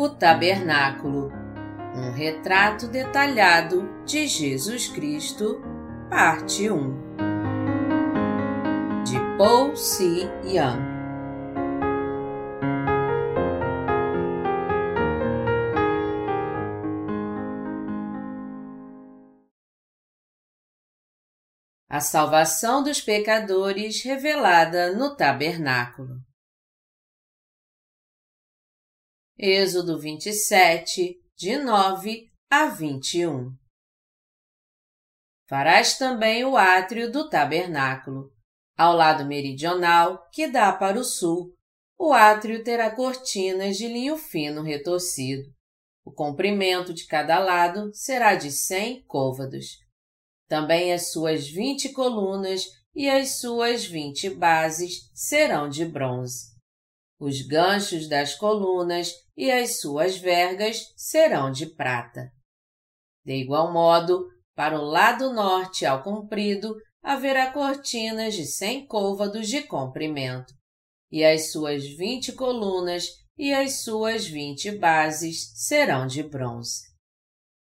O Tabernáculo Um retrato detalhado de Jesus Cristo, parte 1 De Paul C. Young A salvação dos pecadores revelada no tabernáculo. Êxodo 27, de 9 a 21. Farás também o átrio do tabernáculo. Ao lado meridional, que dá para o sul, o átrio terá cortinas de linho fino retorcido. O comprimento de cada lado será de cem côvados. Também as suas vinte colunas e as suas vinte bases serão de bronze. Os ganchos das colunas e as suas vergas serão de prata. De igual modo, para o lado norte ao comprido, haverá cortinas de cem côvados de comprimento, e as suas vinte colunas e as suas vinte bases serão de bronze.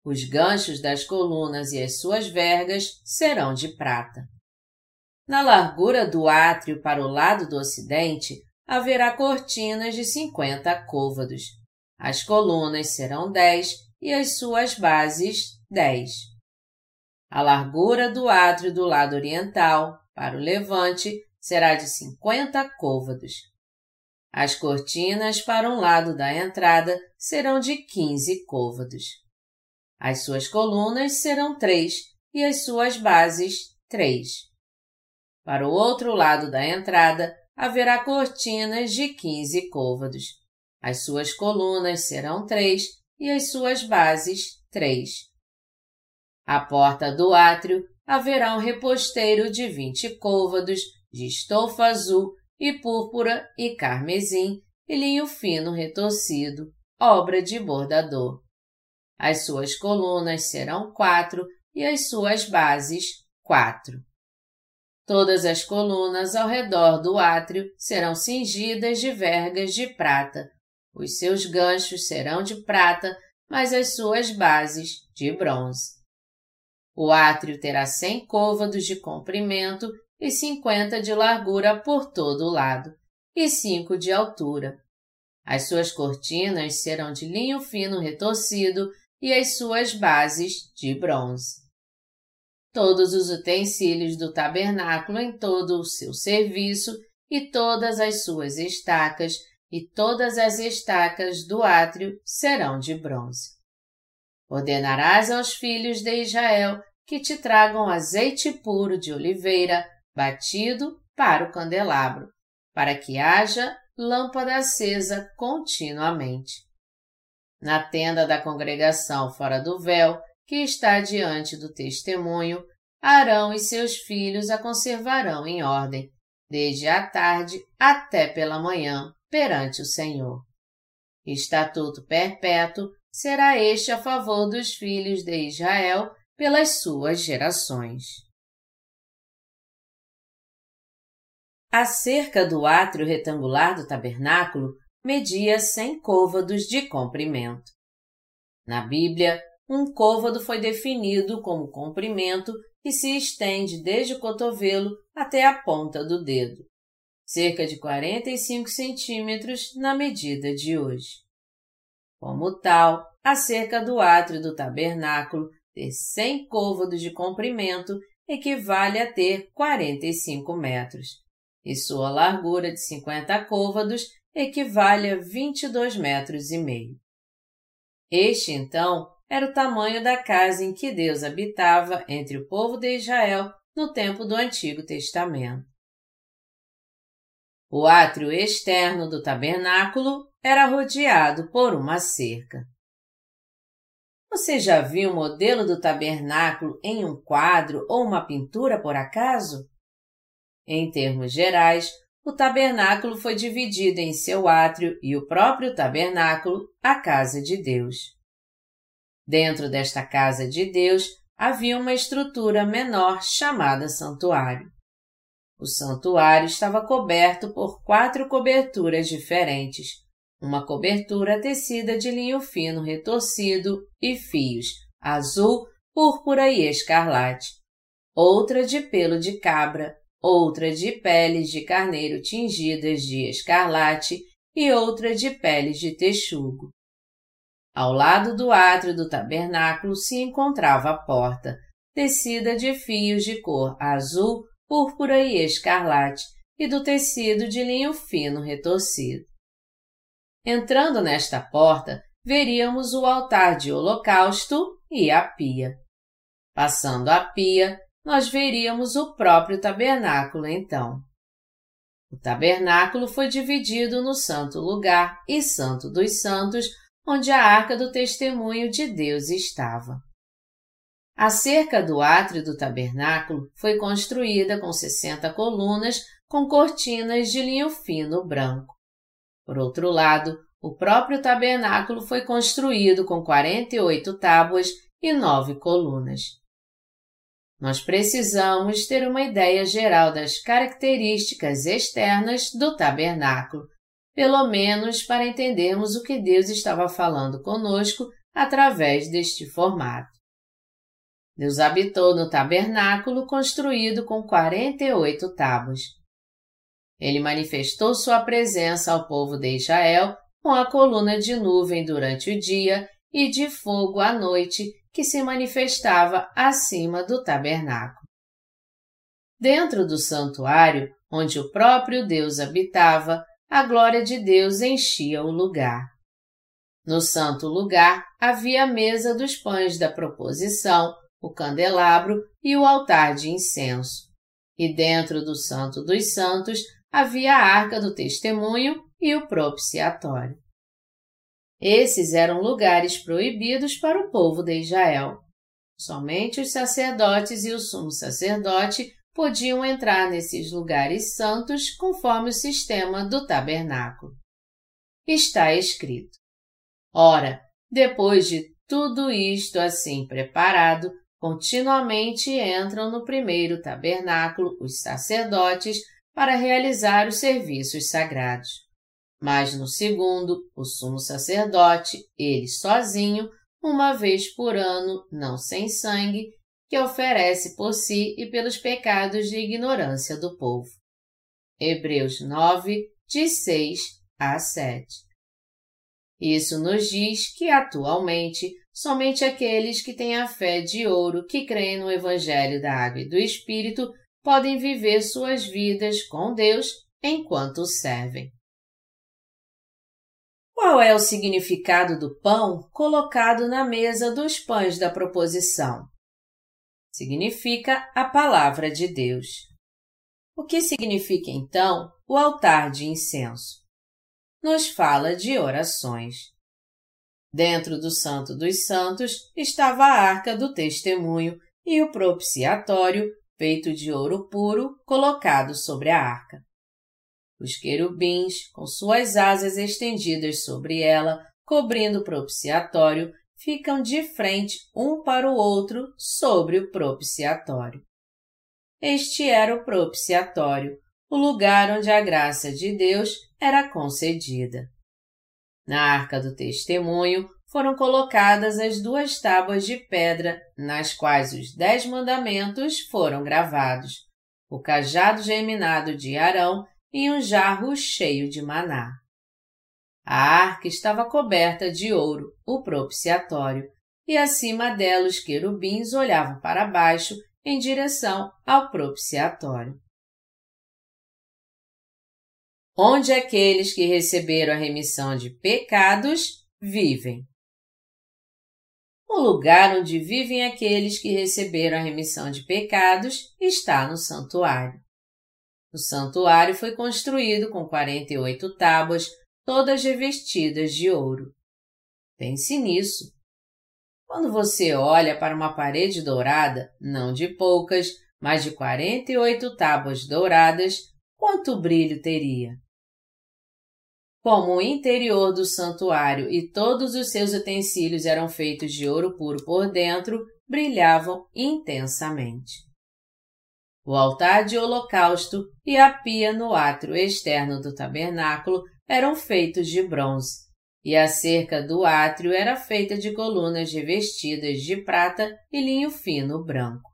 Os ganchos das colunas e as suas vergas serão de prata. Na largura do átrio para o lado do ocidente, haverá cortinas de cinquenta côvados. As colunas serão dez e as suas bases dez. A largura do átrio do lado oriental, para o levante, será de cinquenta côvados. As cortinas para um lado da entrada serão de quinze côvados. As suas colunas serão três e as suas bases três. Para o outro lado da entrada haverá cortinas de quinze côvados. As suas colunas serão três e as suas bases três. À porta do átrio haverá um reposteiro de vinte côvados de estofa azul e púrpura e carmesim e linho fino retorcido, obra de bordador. As suas colunas serão quatro e as suas bases quatro. Todas as colunas ao redor do átrio serão cingidas de vergas de prata. Os seus ganchos serão de prata, mas as suas bases de bronze. O átrio terá cem côvados de comprimento e cinquenta de largura por todo o lado, e cinco de altura. As suas cortinas serão de linho fino retorcido e as suas bases de bronze todos os utensílios do tabernáculo em todo o seu serviço e todas as suas estacas e todas as estacas do átrio serão de bronze. Ordenarás aos filhos de Israel que te tragam azeite puro de oliveira batido para o candelabro, para que haja lâmpada acesa continuamente. Na tenda da congregação fora do véu, que está diante do testemunho, Arão e seus filhos a conservarão em ordem, desde a tarde até pela manhã, perante o Senhor. Estatuto perpétuo será este a favor dos filhos de Israel pelas suas gerações. A cerca do átrio retangular do tabernáculo media cem côvados de comprimento. Na Bíblia, um côvado foi definido como comprimento que se estende desde o cotovelo até a ponta do dedo, cerca de 45 centímetros na medida de hoje. Como tal, a cerca do átrio do tabernáculo ter 100 côvados de comprimento equivale a ter 45 metros, e sua largura de 50 côvados equivale a 22 metros e meio. Este, então, era o tamanho da casa em que Deus habitava entre o povo de Israel no tempo do Antigo Testamento. O átrio externo do tabernáculo era rodeado por uma cerca. Você já viu o modelo do tabernáculo em um quadro ou uma pintura por acaso? Em termos gerais, o tabernáculo foi dividido em seu átrio e o próprio tabernáculo, a casa de Deus. Dentro desta casa de Deus havia uma estrutura menor chamada santuário. O santuário estava coberto por quatro coberturas diferentes, uma cobertura tecida de linho fino retorcido e fios azul, púrpura e escarlate, outra de pelo de cabra, outra de peles de carneiro tingidas de escarlate e outra de peles de texugo. Ao lado do átrio do tabernáculo se encontrava a porta, tecida de fios de cor azul, púrpura e escarlate, e do tecido de linho fino retorcido. Entrando nesta porta, veríamos o altar de holocausto e a pia. Passando a pia, nós veríamos o próprio tabernáculo então. O tabernáculo foi dividido no Santo Lugar e Santo dos Santos, onde a arca do testemunho de Deus estava. A cerca do átrio do tabernáculo foi construída com 60 colunas com cortinas de linho fino branco. Por outro lado, o próprio tabernáculo foi construído com 48 tábuas e nove colunas. Nós precisamos ter uma ideia geral das características externas do tabernáculo, pelo menos para entendermos o que Deus estava falando conosco através deste formato. Deus habitou no tabernáculo construído com 48 tábuas. Ele manifestou sua presença ao povo de Israel com a coluna de nuvem durante o dia e de fogo à noite que se manifestava acima do tabernáculo. Dentro do santuário, onde o próprio Deus habitava, a glória de Deus enchia o lugar. No santo lugar havia a mesa dos pães da proposição, o candelabro e o altar de incenso. E dentro do Santo dos Santos havia a arca do testemunho e o propiciatório. Esses eram lugares proibidos para o povo de Israel. Somente os sacerdotes e o sumo sacerdote podiam entrar nesses lugares santos conforme o sistema do tabernáculo. Está escrito: Ora, depois de tudo isto assim preparado, continuamente entram no primeiro tabernáculo os sacerdotes para realizar os serviços sagrados. Mas no segundo, o sumo sacerdote, ele sozinho, uma vez por ano, não sem sangue, que oferece por si e pelos pecados de ignorância do povo. Hebreus 9, de 6 a 7. Isso nos diz que, atualmente, somente aqueles que têm a fé de ouro que creem no Evangelho da Água e do Espírito podem viver suas vidas com Deus enquanto servem. Qual é o significado do pão colocado na mesa dos pães da proposição? Significa a palavra de Deus. O que significa então o altar de incenso? Nos fala de orações. Dentro do Santo dos Santos estava a arca do testemunho e o propiciatório feito de ouro puro, colocado sobre a arca. Os querubins, com suas asas estendidas sobre ela, cobrindo o propiciatório, ficam de frente um para o outro sobre o propiciatório. Este era o propiciatório, o lugar onde a graça de Deus era concedida. Na arca do testemunho foram colocadas as duas tábuas de pedra, nas quais os dez mandamentos foram gravados, o cajado geminado de Arão e um jarro cheio de maná. A arca estava coberta de ouro, o propiciatório, e acima dela os querubins olhavam para baixo em direção ao propiciatório. Onde aqueles que receberam a remissão de pecados vivem. O lugar onde vivem aqueles que receberam a remissão de pecados está no santuário. O santuário foi construído com 48 tábuas, todas revestidas de ouro. Pense nisso. Quando você olha para uma parede dourada, não de poucas, mas de 48 tábuas douradas, quanto brilho teria? Como o interior do santuário e todos os seus utensílios eram feitos de ouro puro por dentro, brilhavam intensamente. o altar de holocausto e a pia no átrio externo do tabernáculo eram feitos de bronze, e a cerca do átrio era feita de colunas revestidas de prata e linho fino branco.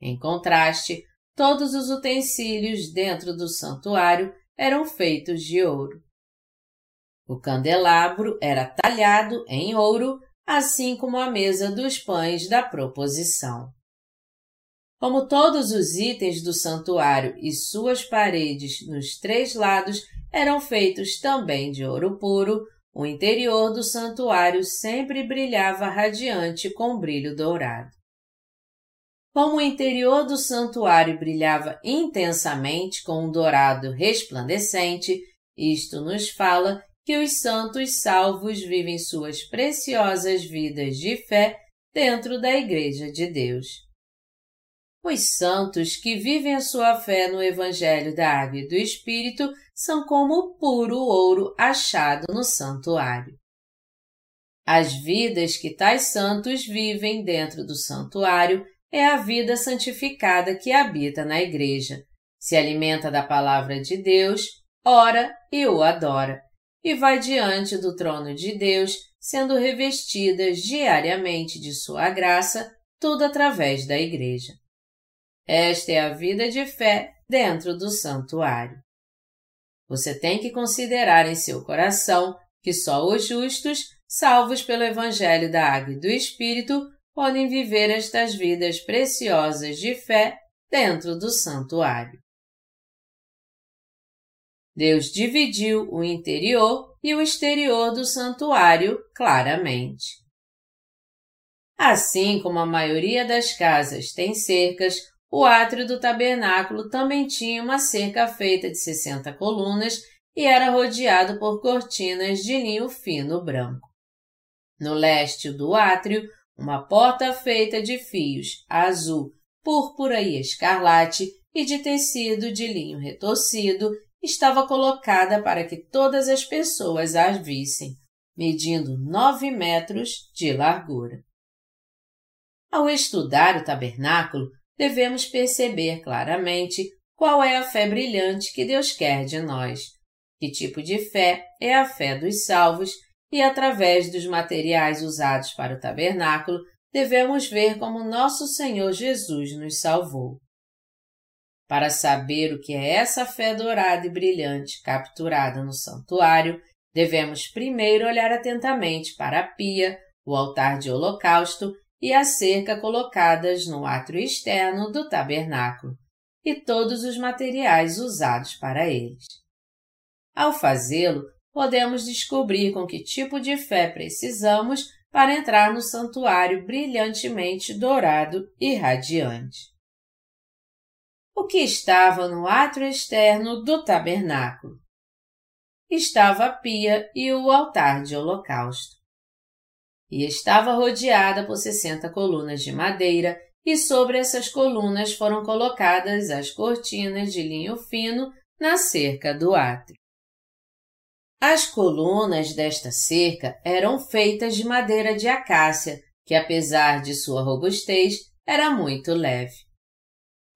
Em contraste, todos os utensílios dentro do santuário eram feitos de ouro. O candelabro era talhado em ouro, assim como a mesa dos pães da proposição. Como todos os itens do santuário e suas paredes nos três lados eram feitos também de ouro puro, o interior do santuário sempre brilhava radiante com brilho dourado. Como o interior do santuário brilhava intensamente com um dourado resplandecente, isto nos fala que os santos salvos vivem suas preciosas vidas de fé dentro da Igreja de Deus. Os santos que vivem a sua fé no Evangelho da Água e do Espírito são como o puro ouro achado no santuário. As vidas que tais santos vivem dentro do santuário é a vida santificada que habita na Igreja, se alimenta da palavra de Deus, ora e o adora, e vai diante do trono de Deus, sendo revestidas diariamente de sua graça, tudo através da Igreja. Esta é a vida de fé dentro do santuário. Você tem que considerar em seu coração que só os justos, salvos pelo Evangelho da Água e do Espírito, podem viver estas vidas preciosas de fé dentro do santuário. Deus dividiu o interior e o exterior do santuário claramente. Assim como a maioria das casas tem cercas, o átrio do tabernáculo também tinha uma cerca feita de 60 colunas e era rodeado por cortinas de linho fino branco. No leste do átrio, uma porta feita de fios azul, púrpura e escarlate e de tecido de linho retorcido estava colocada para que todas as pessoas a vissem, medindo nove metros de largura. Ao estudar o tabernáculo, devemos perceber claramente qual é a fé brilhante que Deus quer de nós, que tipo de fé é a fé dos salvos e, através dos materiais usados para o tabernáculo, devemos ver como nosso Senhor Jesus nos salvou. Para saber o que é essa fé dourada e brilhante capturada no santuário, devemos primeiro olhar atentamente para a pia, o altar de holocausto e a cerca colocadas no átrio externo do tabernáculo e todos os materiais usados para eles. Ao fazê-lo, podemos descobrir com que tipo de fé precisamos para entrar no santuário brilhantemente dourado e radiante. O que estava no átrio externo do tabernáculo? Estava a pia e o altar de holocausto e estava rodeada por sessenta colunas de madeira, e sobre essas colunas foram colocadas as cortinas de linho fino na cerca do átrio. As colunas desta cerca eram feitas de madeira de acácia, que apesar de sua robustez, era muito leve.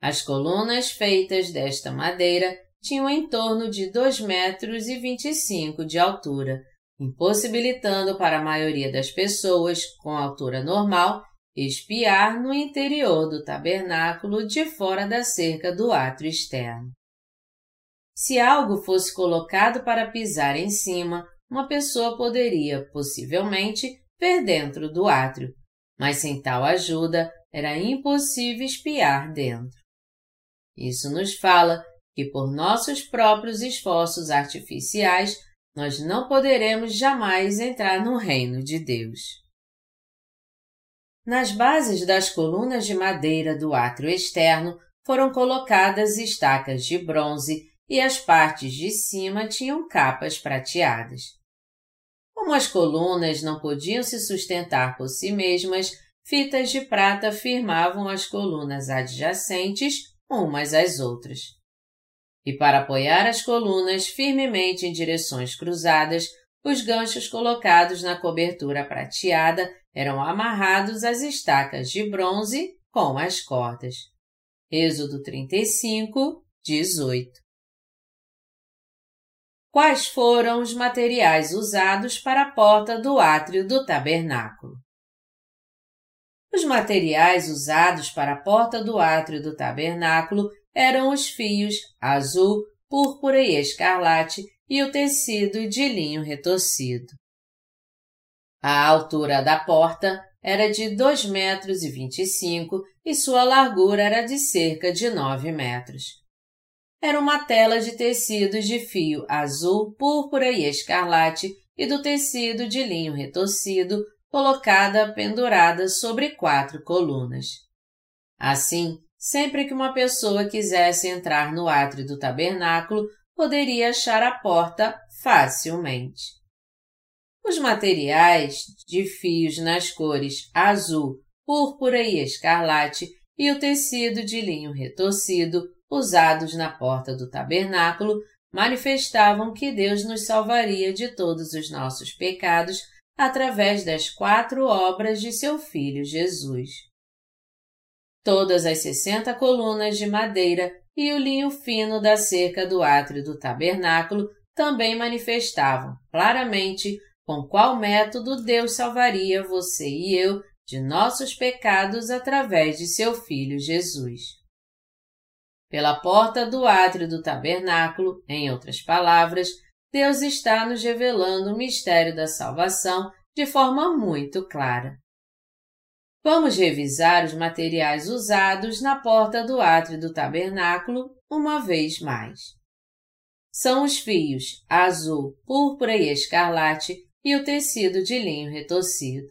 As colunas feitas desta madeira tinham em torno de dois metros e vinte e cinco de altura, impossibilitando para a maioria das pessoas com altura normal espiar no interior do tabernáculo de fora da cerca do átrio externo. Se algo fosse colocado para pisar em cima, uma pessoa poderia, possivelmente, ver dentro do átrio, mas sem tal ajuda era impossível espiar dentro. Isso nos fala que, por nossos próprios esforços artificiais, nós não poderemos jamais entrar no reino de Deus. Nas bases das colunas de madeira do átrio externo foram colocadas estacas de bronze e as partes de cima tinham capas prateadas. Como as colunas não podiam se sustentar por si mesmas, fitas de prata firmavam as colunas adjacentes umas às outras e para apoiar as colunas firmemente em direções cruzadas, os ganchos colocados na cobertura prateada eram amarrados às estacas de bronze com as cordas. Êxodo 35, 18. Quais foram os materiais usados para a porta do átrio do tabernáculo? Os materiais usados para a porta do átrio do tabernáculo eram os fios azul, púrpura e escarlate e o tecido de linho retorcido. A altura da porta era de dois metros e sua largura era de cerca de nove metros. Era uma tela de tecidos de fio azul, púrpura e escarlate e do tecido de linho retorcido colocada pendurada sobre quatro colunas. Assim, sempre que uma pessoa quisesse entrar no átrio do tabernáculo, poderia achar a porta facilmente. Os materiais de fios nas cores azul, púrpura e escarlate e o tecido de linho retorcido usados na porta do tabernáculo manifestavam que Deus nos salvaria de todos os nossos pecados através das quatro obras de seu Filho Jesus. Todas as sessenta colunas de madeira e o linho fino da cerca do átrio do tabernáculo também manifestavam claramente com qual método Deus salvaria você e eu de nossos pecados através de seu Filho Jesus. Pela porta do átrio do tabernáculo, em outras palavras, Deus está nos revelando o mistério da salvação de forma muito clara. Vamos revisar os materiais usados na porta do átrio do tabernáculo uma vez mais. São os fios azul, púrpura e escarlate e o tecido de linho retorcido.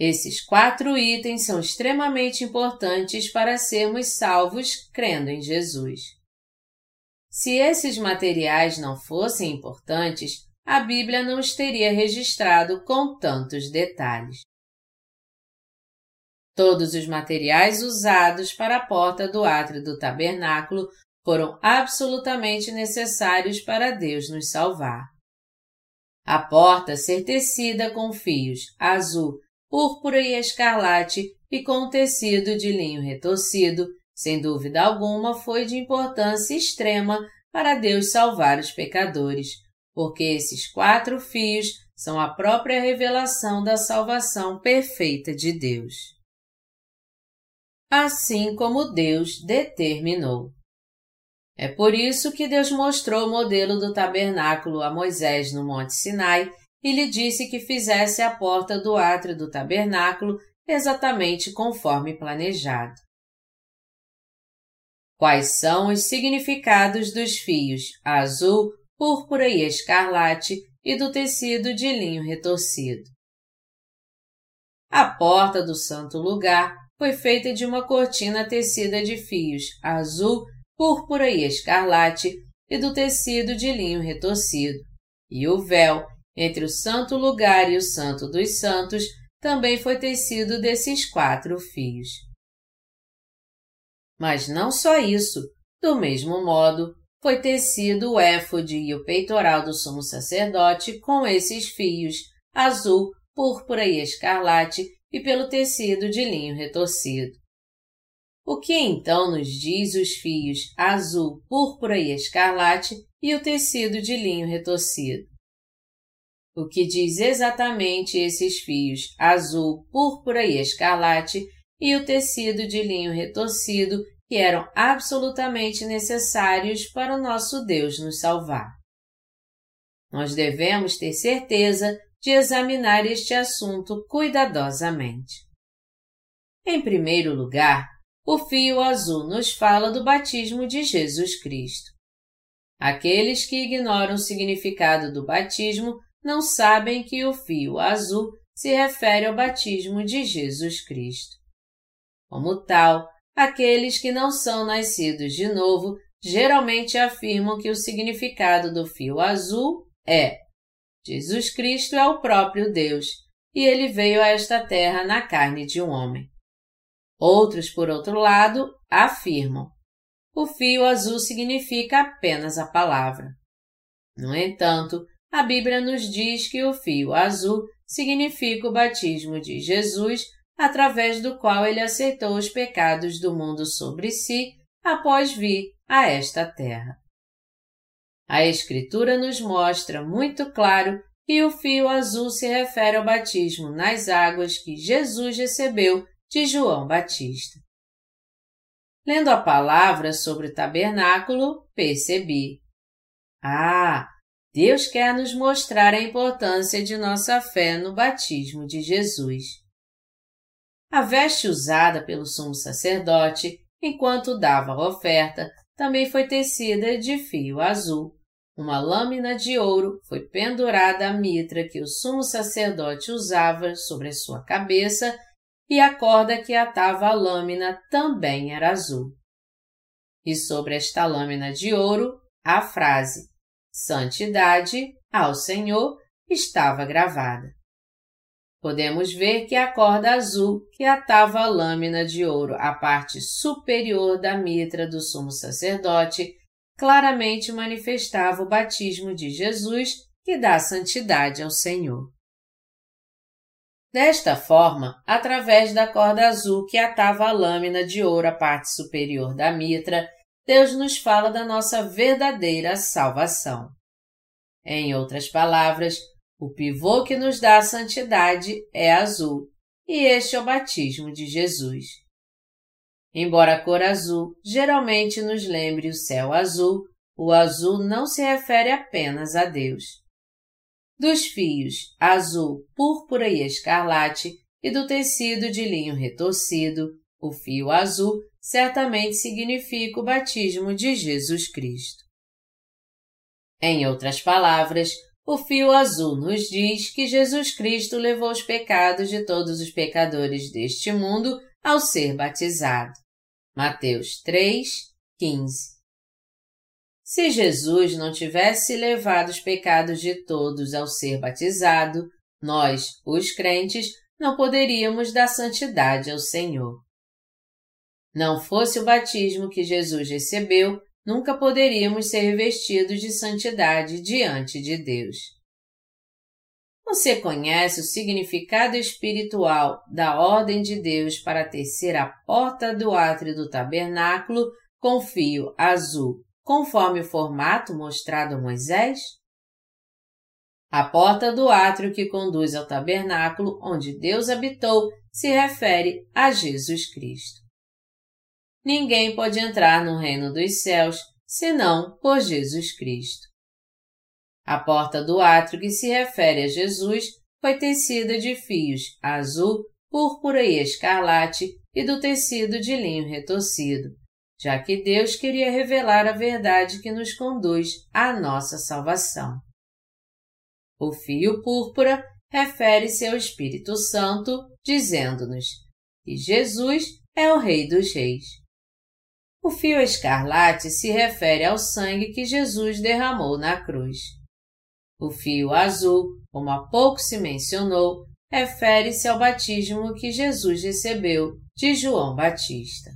Esses quatro itens são extremamente importantes para sermos salvos crendo em Jesus. Se esses materiais não fossem importantes, a Bíblia não os teria registrado com tantos detalhes. Todos os materiais usados para a porta do átrio do tabernáculo foram absolutamente necessários para Deus nos salvar. A porta ser tecida com fios azul, púrpura e escarlate e com tecido de linho retorcido sem dúvida alguma, foi de importância extrema para Deus salvar os pecadores, porque esses quatro fios são a própria revelação da salvação perfeita de Deus. Assim como Deus determinou. É por isso que Deus mostrou o modelo do tabernáculo a Moisés no Monte Sinai e lhe disse que fizesse a porta do átrio do tabernáculo exatamente conforme planejado. Quais são os significados dos fios azul, púrpura e escarlate e do tecido de linho retorcido? A porta do santo lugar foi feita de uma cortina tecida de fios azul, púrpura e escarlate e do tecido de linho retorcido, e o véu entre o santo lugar e o santo dos santos também foi tecido desses quatro fios. Mas não só isso, do mesmo modo, foi tecido o éfode e o peitoral do sumo sacerdote com esses fios, azul, púrpura e escarlate, e pelo tecido de linho retorcido. O que então nos diz os fios azul, púrpura e escarlate e o tecido de linho retorcido? O que diz exatamente esses fios azul, púrpura e escarlate e o tecido de linho retorcido que eram absolutamente necessários para o nosso Deus nos salvar. Nós devemos ter certeza de examinar este assunto cuidadosamente. Em primeiro lugar, o fio azul nos fala do batismo de Jesus Cristo. Aqueles que ignoram o significado do batismo não sabem que o fio azul se refere ao batismo de Jesus Cristo. Como tal, aqueles que não são nascidos de novo geralmente afirmam que o significado do fio azul é: Jesus Cristo é o próprio Deus e ele veio a esta terra na carne de um homem. Outros, por outro lado, afirmam: o fio azul significa apenas a palavra. No entanto, a Bíblia nos diz que o fio azul significa o batismo de Jesus através do qual ele aceitou os pecados do mundo sobre si após vir a esta terra. A Escritura nos mostra muito claro que o fio azul se refere ao batismo nas águas que Jesus recebeu de João Batista. Lendo a palavra sobre o tabernáculo, percebi. Ah, Deus quer nos mostrar a importância de nossa fé no batismo de Jesus. A veste usada pelo sumo sacerdote, enquanto dava a oferta, também foi tecida de fio azul. Uma lâmina de ouro foi pendurada à mitra que o sumo sacerdote usava sobre a sua cabeça e a corda que atava a lâmina também era azul. E sobre esta lâmina de ouro, a frase Santidade ao Senhor estava gravada. Podemos ver que a corda azul que atava a lâmina de ouro à parte superior da mitra do sumo sacerdote claramente manifestava o batismo de Jesus que dá santidade ao Senhor. Desta forma, através da corda azul que atava a lâmina de ouro à parte superior da mitra, Deus nos fala da nossa verdadeira salvação. Em outras palavras, o pivô que nos dá a santidade é azul, e este é o batismo de Jesus. Embora a cor azul geralmente nos lembre o céu azul, o azul não se refere apenas a Deus dos fios azul, púrpura e escarlate e do tecido de linho retorcido, o fio azul certamente significa o batismo de Jesus Cristo. Em outras palavras, o fio azul nos diz que Jesus Cristo levou os pecados de todos os pecadores deste mundo ao ser batizado. Mateus 3, 15. Se Jesus não tivesse levado os pecados de todos ao ser batizado, nós, os crentes, não poderíamos dar santidade ao Senhor. Não fosse o batismo que Jesus recebeu, nunca poderíamos ser revestidos de santidade diante de Deus. Você conhece o significado espiritual da ordem de Deus para tecer a porta do átrio do tabernáculo com fio azul conforme o formato mostrado a Moisés? A porta do átrio que conduz ao tabernáculo onde Deus habitou se refere a Jesus Cristo. Ninguém pode entrar no reino dos céus senão por Jesus Cristo. A porta do átrio que se refere a Jesus foi tecida de fios azul, púrpura e escarlate e do tecido de linho retorcido, já que Deus queria revelar a verdade que nos conduz à nossa salvação. O fio púrpura refere-se ao Espírito Santo, dizendo-nos que Jesus é o Rei dos Reis. O fio escarlate se refere ao sangue que Jesus derramou na cruz. O fio azul, como há pouco se mencionou, refere-se ao batismo que Jesus recebeu de João Batista.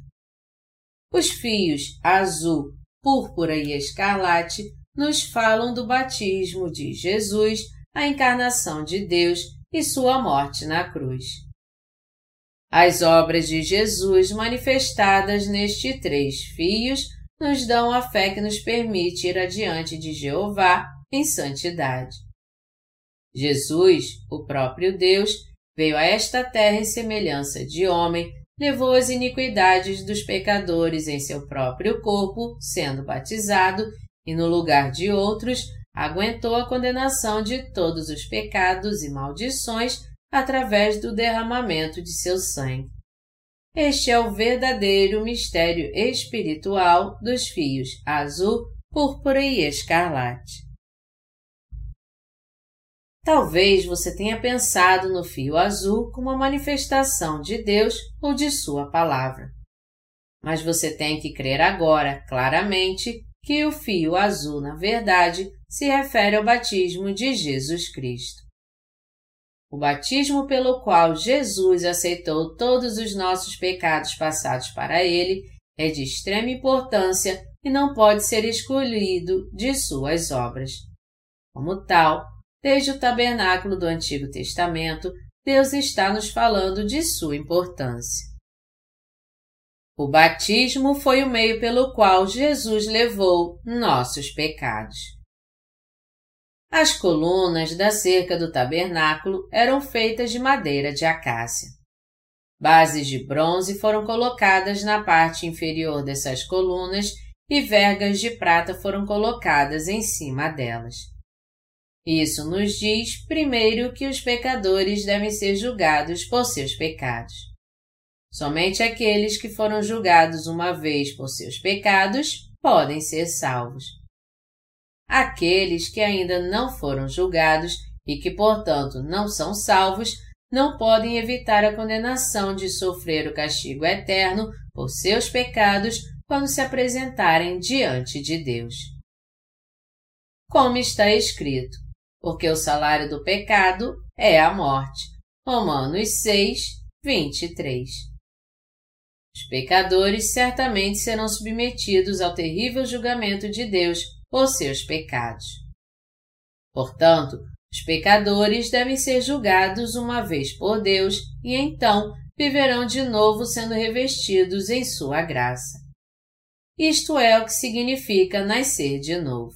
Os fios azul, púrpura e escarlate nos falam do batismo de Jesus, a encarnação de Deus e sua morte na cruz. As obras de Jesus manifestadas nestes três fios nos dão a fé que nos permite ir adiante de Jeová em santidade. Jesus, o próprio Deus, veio a esta terra em semelhança de homem levou as iniquidades dos pecadores em seu próprio corpo, sendo batizado, e no lugar de outros, aguentou a condenação de todos os pecados e maldições através do derramamento de seu sangue. Este é o verdadeiro mistério espiritual dos fios azul, púrpura e escarlate. Talvez você tenha pensado no fio azul como uma manifestação de Deus ou de Sua palavra. Mas você tem que crer agora, claramente, que o fio azul, na verdade, se refere ao batismo de Jesus Cristo. O batismo pelo qual Jesus aceitou todos os nossos pecados passados para Ele é de extrema importância e não pode ser excluído de suas obras. Como tal, Desde o tabernáculo do Antigo Testamento, Deus está nos falando de sua importância. O batismo foi o meio pelo qual Jesus levou nossos pecados. As colunas da cerca do tabernáculo eram feitas de madeira de acácia. Bases de bronze foram colocadas na parte inferior dessas colunas e vergas de prata foram colocadas em cima delas. Isso nos diz, primeiro, que os pecadores devem ser julgados por seus pecados. Somente aqueles que foram julgados uma vez por seus pecados podem ser salvos. Aqueles que ainda não foram julgados e que, portanto, não são salvos, não podem evitar a condenação de sofrer o castigo eterno por seus pecados quando se apresentarem diante de Deus. Como está escrito, porque o salário do pecado é a morte. Romanos 6, 23. Os pecadores certamente serão submetidos ao terrível julgamento de Deus por seus pecados. Portanto, os pecadores devem ser julgados uma vez por Deus e então viverão de novo sendo revestidos em sua graça. Isto é o que significa nascer de novo.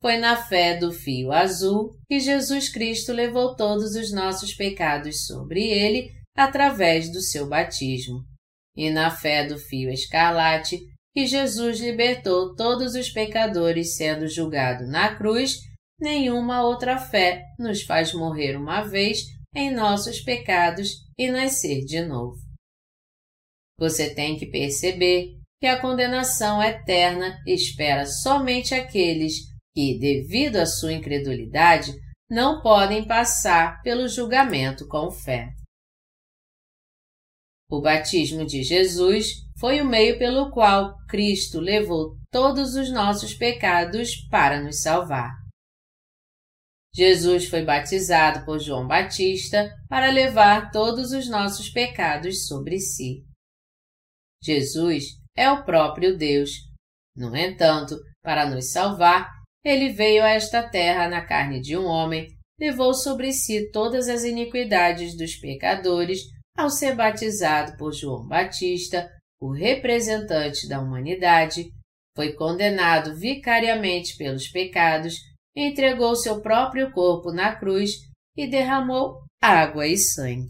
Foi na fé do fio azul que Jesus Cristo levou todos os nossos pecados sobre ele através do seu batismo e na fé do fio escarlate que Jesus libertou todos os pecadores sendo julgado na cruz, nenhuma outra fé nos faz morrer uma vez em nossos pecados e nascer de novo. Você tem que perceber que a condenação eterna espera somente aqueles que, devido à sua incredulidade, não podem passar pelo julgamento com fé. O batismo de Jesus foi o meio pelo qual Cristo levou todos os nossos pecados para nos salvar. Jesus foi batizado por João Batista para levar todos os nossos pecados sobre si. Jesus é o próprio Deus. No entanto, para nos salvar, ele veio a esta terra na carne de um homem, levou sobre si todas as iniquidades dos pecadores ao ser batizado por João Batista, o representante da humanidade, foi condenado vicariamente pelos pecados, entregou seu próprio corpo na cruz e derramou água e sangue.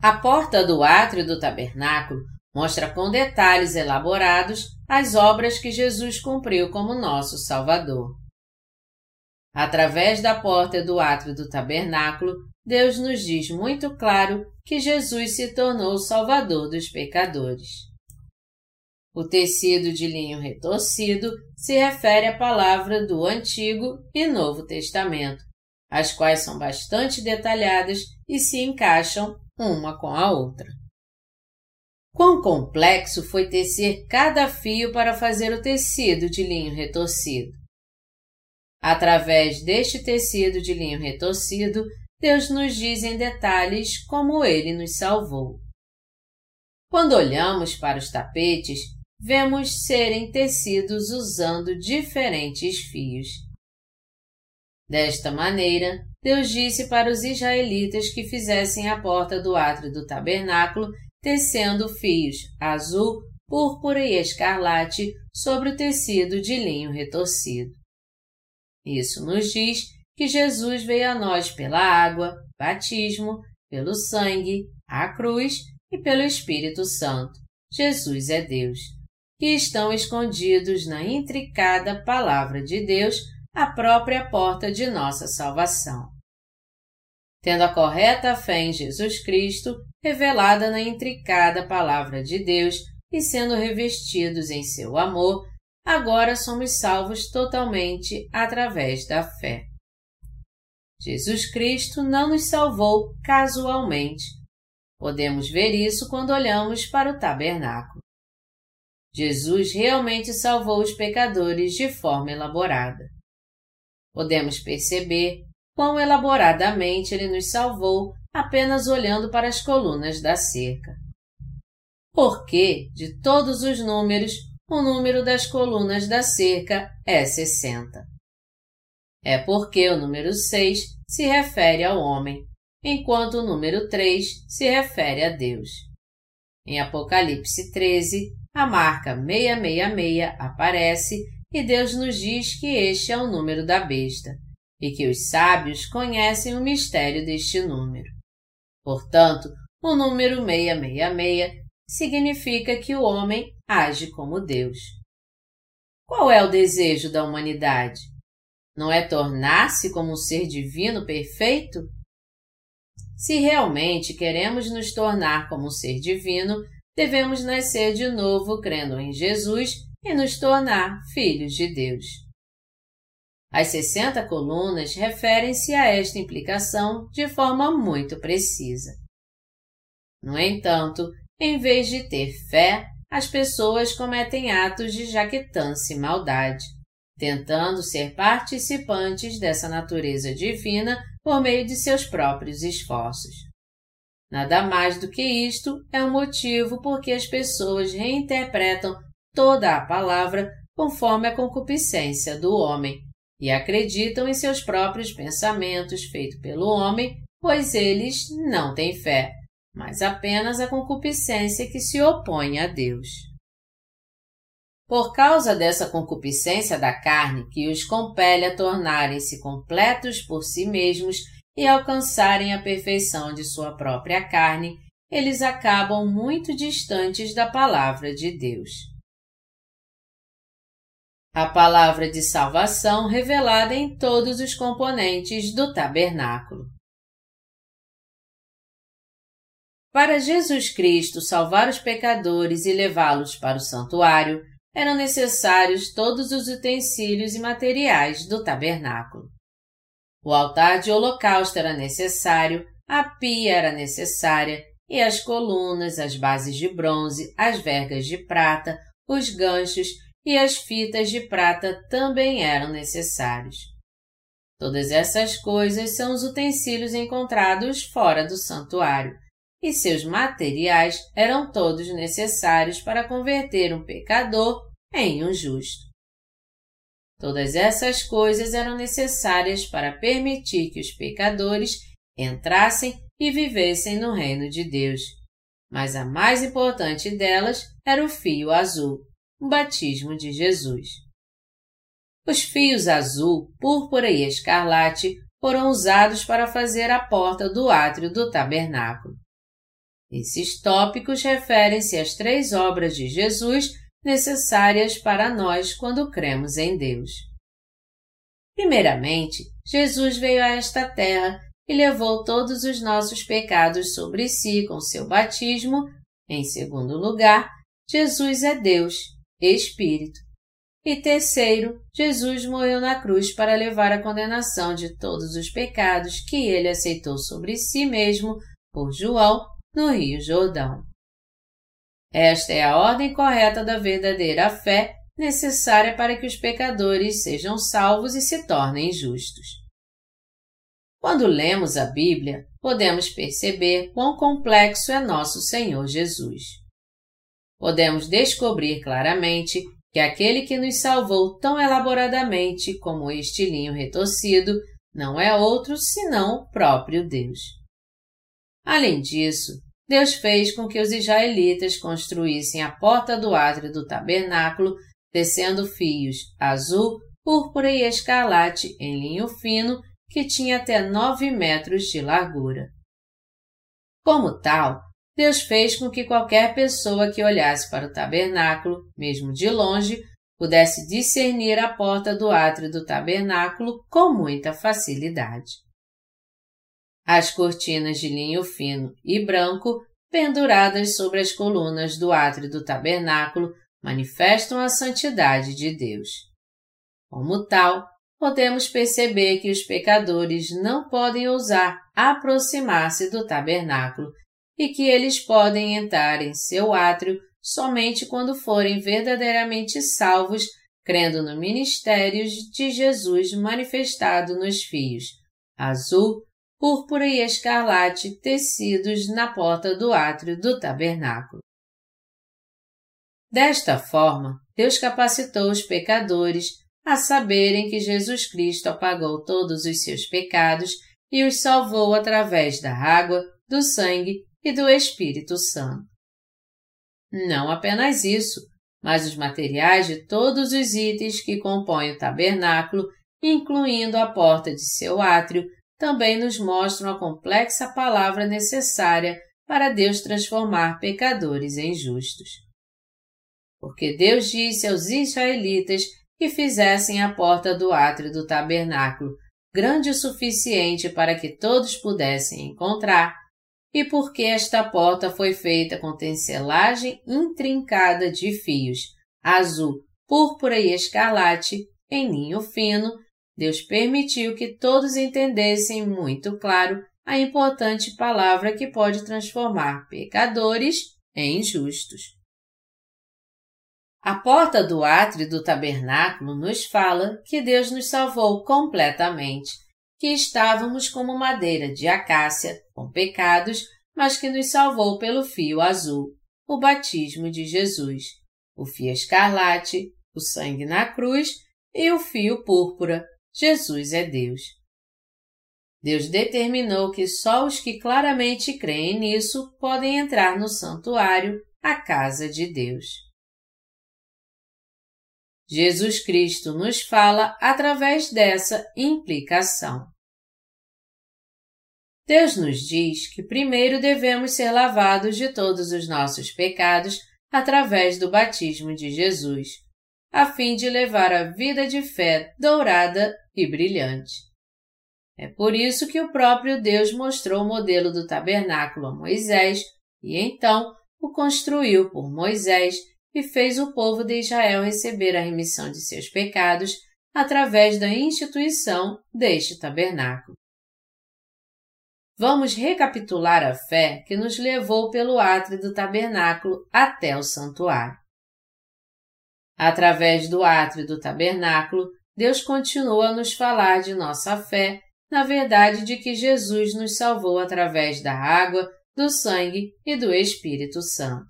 A porta do átrio do tabernáculo mostra com detalhes elaborados as obras que Jesus cumpriu como nosso Salvador. Através da porta do átrio do tabernáculo, Deus nos diz muito claro que Jesus se tornou o Salvador dos pecadores. O tecido de linho retorcido se refere à palavra do Antigo e Novo Testamento, as quais são bastante detalhadas e se encaixam uma com a outra. Quão complexo foi tecer cada fio para fazer o tecido de linho retorcido. Através deste tecido de linho retorcido, Deus nos diz em detalhes como ele nos salvou. Quando olhamos para os tapetes, vemos serem tecidos usando diferentes fios. Desta maneira, Deus disse para os israelitas que fizessem a porta do átrio do tabernáculo tecendo fios azul, púrpura e escarlate sobre o tecido de linho retorcido. Isso nos diz que Jesus veio a nós pela água, batismo, pelo sangue, a cruz e pelo Espírito Santo. Jesus é Deus, que estão escondidos na intricada Palavra de Deus, a própria porta de nossa salvação. Tendo a correta fé em Jesus Cristo, revelada na intricada Palavra de Deus e sendo revestidos em seu amor, agora somos salvos totalmente através da fé. Jesus Cristo não nos salvou casualmente. Podemos ver isso quando olhamos para o tabernáculo. Jesus realmente salvou os pecadores de forma elaborada. Podemos perceber quão elaboradamente ele nos salvou apenas olhando para as colunas da cerca. Porque, de todos os números, o número das colunas da cerca é 60. É porque o número 6 se refere ao homem, enquanto o número 3 se refere a Deus. Em Apocalipse 13, a marca 666 aparece e Deus nos diz que este é o número da besta e que os sábios conhecem o mistério deste número. Portanto, o número 666 significa que o homem age como Deus. Qual é o desejo da humanidade? Não é tornar-se como um ser divino perfeito? Se realmente queremos nos tornar como um ser divino, devemos nascer de novo crendo em Jesus e nos tornar filhos de Deus. As 60 colunas referem-se a esta implicação de forma muito precisa. No entanto, em vez de ter fé, as pessoas cometem atos de jaquetância e maldade, tentando ser participantes dessa natureza divina por meio de seus próprios esforços. Nada mais do que isto é o motivo por que as pessoas reinterpretam toda a palavra conforme a concupiscência do homem e acreditam em seus próprios pensamentos feitos pelo homem, pois eles não têm fé, mas apenas a concupiscência que se opõe a Deus. Por causa dessa concupiscência da carne que os compele a tornarem-se completos por si mesmos e alcançarem a perfeição de sua própria carne, eles acabam muito distantes da palavra de Deus. A palavra de salvação revelada em todos os componentes do tabernáculo. Para Jesus Cristo salvar os pecadores e levá-los para o santuário, eram necessários todos os utensílios e materiais do tabernáculo. O altar de holocausto era necessário, a pia era necessária, e as colunas, as bases de bronze, as vergas de prata, os ganchos e as fitas de prata também eram necessários. Todas essas coisas são os utensílios encontrados fora do santuário, e seus materiais eram todos necessários para converter um pecador em um justo. Todas essas coisas eram necessárias para permitir que os pecadores entrassem e vivessem no reino de Deus. Mas a mais importante delas era o fio azul, o batismo de Jesus. Os fios azul, púrpura e escarlate foram usados para fazer a porta do átrio do tabernáculo. Esses tópicos referem-se às três obras de Jesus necessárias para nós quando cremos em Deus. Primeiramente, Jesus veio a esta terra e levou todos os nossos pecados sobre si com seu batismo. Em segundo lugar, Jesus é Deus, Espírito. E terceiro, Jesus morreu na cruz para levar a condenação de todos os pecados que ele aceitou sobre si mesmo por João no Rio Jordão. Esta é a ordem correta da verdadeira fé necessária para que os pecadores sejam salvos e se tornem justos. Quando lemos a Bíblia, podemos perceber quão complexo é nosso Senhor Jesus. Podemos descobrir claramente que aquele que nos salvou tão elaboradamente como este linho retorcido não é outro senão o próprio Deus. Além disso, Deus fez com que os israelitas construíssem a porta do átrio do tabernáculo, tecendo fios azul, púrpura e escarlate em linho fino que tinha até nove metros de largura. Como tal, Deus fez com que qualquer pessoa que olhasse para o tabernáculo, mesmo de longe, pudesse discernir a porta do átrio do tabernáculo com muita facilidade. As cortinas de linho fino e branco, penduradas sobre as colunas do átrio do tabernáculo, manifestam a santidade de Deus. Como tal, podemos perceber que os pecadores não podem ousar aproximar-se do tabernáculo e que eles podem entrar em seu átrio somente quando forem verdadeiramente salvos, crendo no ministério de Jesus manifestado nos fios azul, púrpura e escarlate tecidos na porta do átrio do tabernáculo. Desta forma, Deus capacitou os pecadores a saberem que Jesus Cristo apagou todos os seus pecados e os salvou através da água, do sangue e do Espírito Santo. Não apenas isso, mas os materiais de todos os itens que compõem o tabernáculo, incluindo a porta de seu átrio, também nos mostram a complexa palavra necessária para Deus transformar pecadores em justos. Porque Deus disse aos israelitas que fizessem a porta do átrio do tabernáculo grande o suficiente para que todos pudessem encontrar, e porque esta porta foi feita com tencelagem intrincada de fios, azul, púrpura e escarlate, em linho fino, Deus permitiu que todos entendessem muito claro a importante palavra que pode transformar pecadores em justos. A porta do átrio do tabernáculo nos fala que Deus nos salvou completamente, que estávamos como madeira de acácia, com pecados, mas que nos salvou pelo fio azul, o batismo de Jesus, o fio escarlate, o sangue na cruz e o fio púrpura, Jesus é Deus. Deus determinou que só os que claramente creem nisso podem entrar no santuário, a casa de Deus. Jesus Cristo nos fala através dessa implicação. Deus nos diz que primeiro devemos ser lavados de todos os nossos pecados através do batismo de Jesus, a fim de levar a vida de fé dourada e brilhante. É por isso que o próprio Deus mostrou o modelo do tabernáculo a Moisés e então o construiu por Moisés e fez o povo de Israel receber a remissão de seus pecados através da instituição deste tabernáculo. Vamos recapitular a fé que nos levou pelo átrio do tabernáculo até o santuário. Através do átrio do tabernáculo, Deus continua a nos falar de nossa fé na verdade de que Jesus nos salvou através da água, do sangue e do Espírito Santo.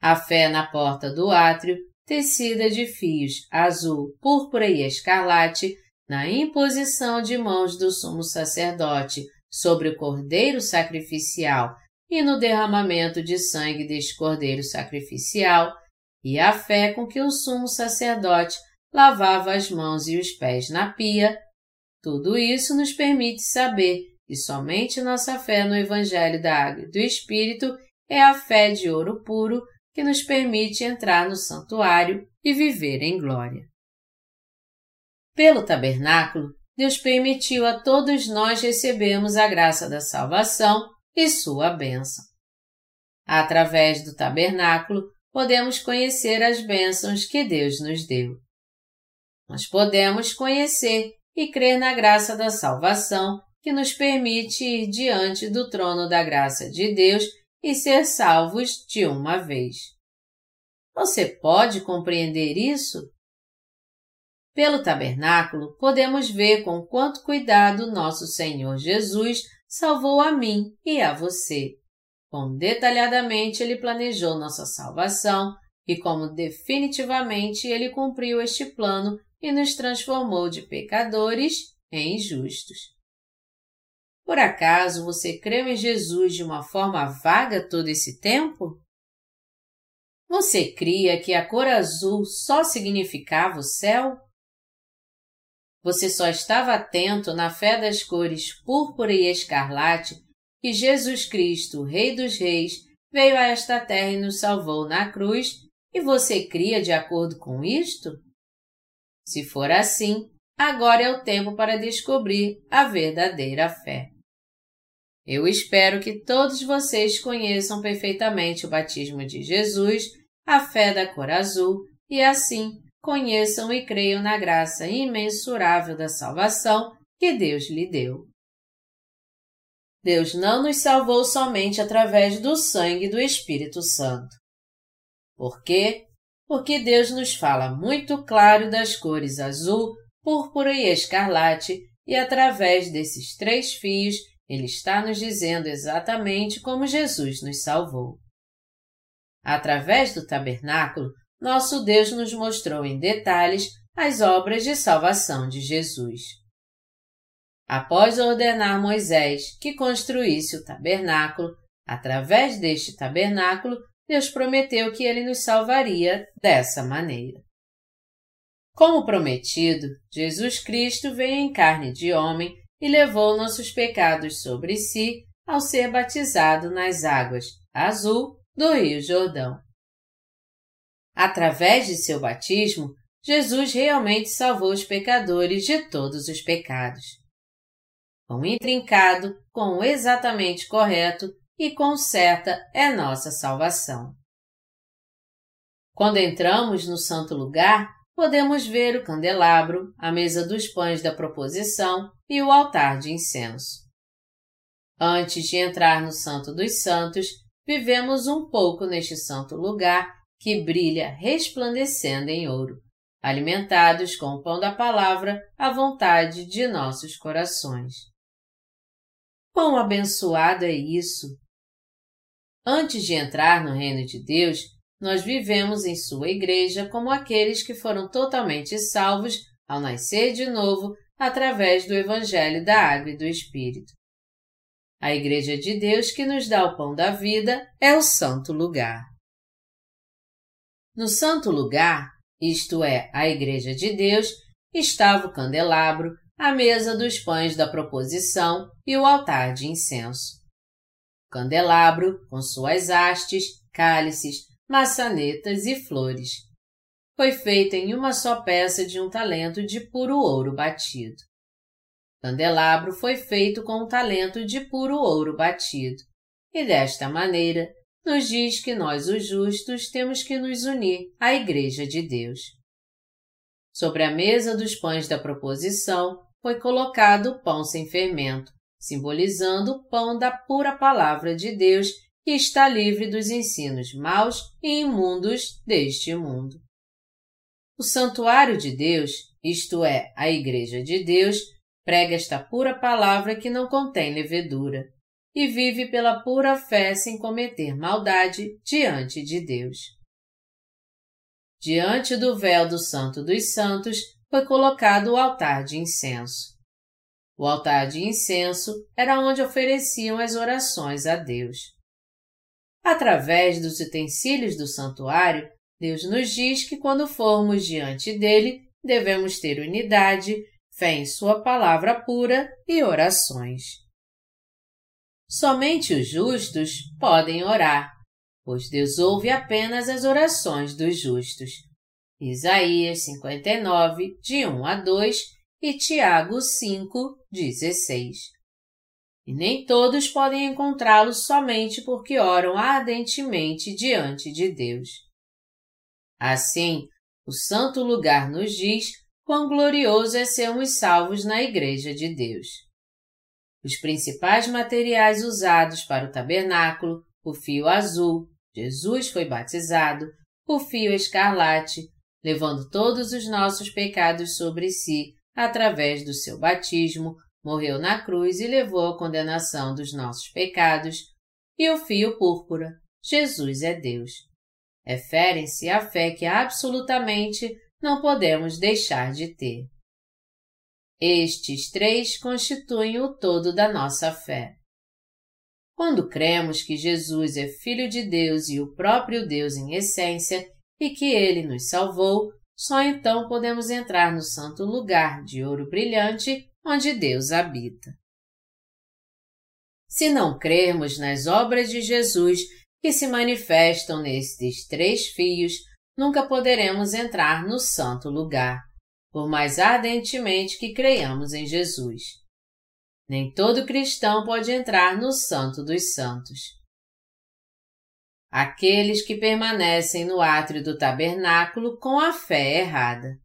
A fé na porta do átrio, tecida de fios azul, púrpura e escarlate, na imposição de mãos do sumo sacerdote sobre o cordeiro sacrificial e no derramamento de sangue deste cordeiro sacrificial, e a fé com que o sumo sacerdote lavava as mãos e os pés na pia, tudo isso nos permite saber que somente nossa fé no Evangelho da Água e do Espírito é a fé de ouro puro que nos permite entrar no santuário e viver em glória. Pelo tabernáculo, Deus permitiu a todos nós recebermos a graça da salvação e sua bênção. Através do tabernáculo, podemos conhecer as bênçãos que Deus nos deu. Nós podemos conhecer e crer na graça da salvação que nos permite ir diante do trono da graça de Deus e ser salvos de uma vez. Você pode compreender isso? Pelo tabernáculo, podemos ver com quanto cuidado nosso Senhor Jesus salvou a mim e a você. Quão detalhadamente ele planejou nossa salvação e como definitivamente ele cumpriu este plano e nos transformou de pecadores em justos. Por acaso você creu em Jesus de uma forma vaga todo esse tempo? Você cria que a cor azul só significava o céu? Você só estava atento na fé das cores púrpura e escarlate que Jesus Cristo, Rei dos Reis, veio a esta terra e nos salvou na cruz, e você cria de acordo com isto? Se for assim, agora é o tempo para descobrir a verdadeira fé. Eu espero que todos vocês conheçam perfeitamente o batismo de Jesus, a fé da cor azul e assim conheçam e creiam na graça imensurável da salvação que Deus lhe deu. Deus não nos salvou somente através do sangue do Espírito Santo. Por quê? Porque Deus nos fala muito claro das cores azul, púrpura e escarlate, e através desses três fios ele está nos dizendo exatamente como Jesus nos salvou. Através do tabernáculo, nosso Deus nos mostrou em detalhes as obras de salvação de Jesus. após ordenar Moisés que construísse o tabernáculo, através deste tabernáculo, Deus prometeu que ele nos salvaria dessa maneira. Como prometido, Jesus Cristo veio em carne de homem e levou nossos pecados sobre si ao ser batizado nas águas azul do Rio Jordão. Através de seu batismo, Jesus realmente salvou os pecadores de todos os pecados. Quão intrincado, quão exatamente correto e quão certa é nossa salvação. Quando entramos no santo lugar, podemos ver o candelabro, a mesa dos pães da proposição e o altar de incenso. Antes de entrar no Santo dos Santos, vivemos um pouco neste santo lugar que brilha resplandecendo em ouro, alimentados com o pão da palavra à vontade de nossos corações. Quão abençoado é isso! Antes de entrar no reino de Deus, nós vivemos em Sua Igreja como aqueles que foram totalmente salvos ao nascer de novo através do Evangelho da Água e do Espírito. A Igreja de Deus que nos dá o pão da vida é o Santo Lugar. No Santo Lugar, isto é, a Igreja de Deus, estava o candelabro, a mesa dos pães da proposição e o altar de incenso. Candelabro, com suas hastes, cálices, maçanetas e flores. Foi feita em uma só peça de um talento de puro ouro batido. Candelabro foi feito com um talento de puro ouro batido, e desta maneira nos diz que nós, os justos, temos que nos unir à Igreja de Deus. Sobre a mesa dos pães da proposição foi colocado o pão sem fermento, simbolizando o pão da pura palavra de Deus que está livre dos ensinos maus e imundos deste mundo. O santuário de Deus, isto é, a Igreja de Deus, prega esta pura palavra que não contém levedura e vive pela pura fé sem cometer maldade diante de Deus. Diante do véu do Santo dos Santos foi colocado o altar de incenso. O altar de incenso era onde ofereciam as orações a Deus. Através dos utensílios do santuário, Deus nos diz que quando formos diante dele, devemos ter unidade, fé em Sua palavra pura e orações. Somente os justos podem orar, pois Deus ouve apenas as orações dos justos. Isaías 59, de 1 a 2 e Tiago 5, 16 e nem todos podem encontrá-lo somente porque oram ardentemente diante de Deus. Assim, o santo lugar nos diz quão glorioso é sermos salvos na Igreja de Deus. Os principais materiais usados para o tabernáculo, o fio azul, Jesus foi batizado, o fio escarlate, levando todos os nossos pecados sobre si através do seu batismo, morreu na cruz e levou a condenação dos nossos pecados, e o fio púrpura, Jesus é Deus. Referem-se à fé que absolutamente não podemos deixar de ter. Estes três constituem o todo da nossa fé. Quando cremos que Jesus é Filho de Deus e o próprio Deus em essência e que Ele nos salvou, só então podemos entrar no santo lugar de ouro brilhante onde Deus habita. Se não crermos nas obras de Jesus que se manifestam nestes três fios, nunca poderemos entrar no santo lugar, por mais ardentemente que creiamos em Jesus. Nem todo cristão pode entrar no Santo dos Santos. Aqueles que permanecem no átrio do tabernáculo com a fé errada.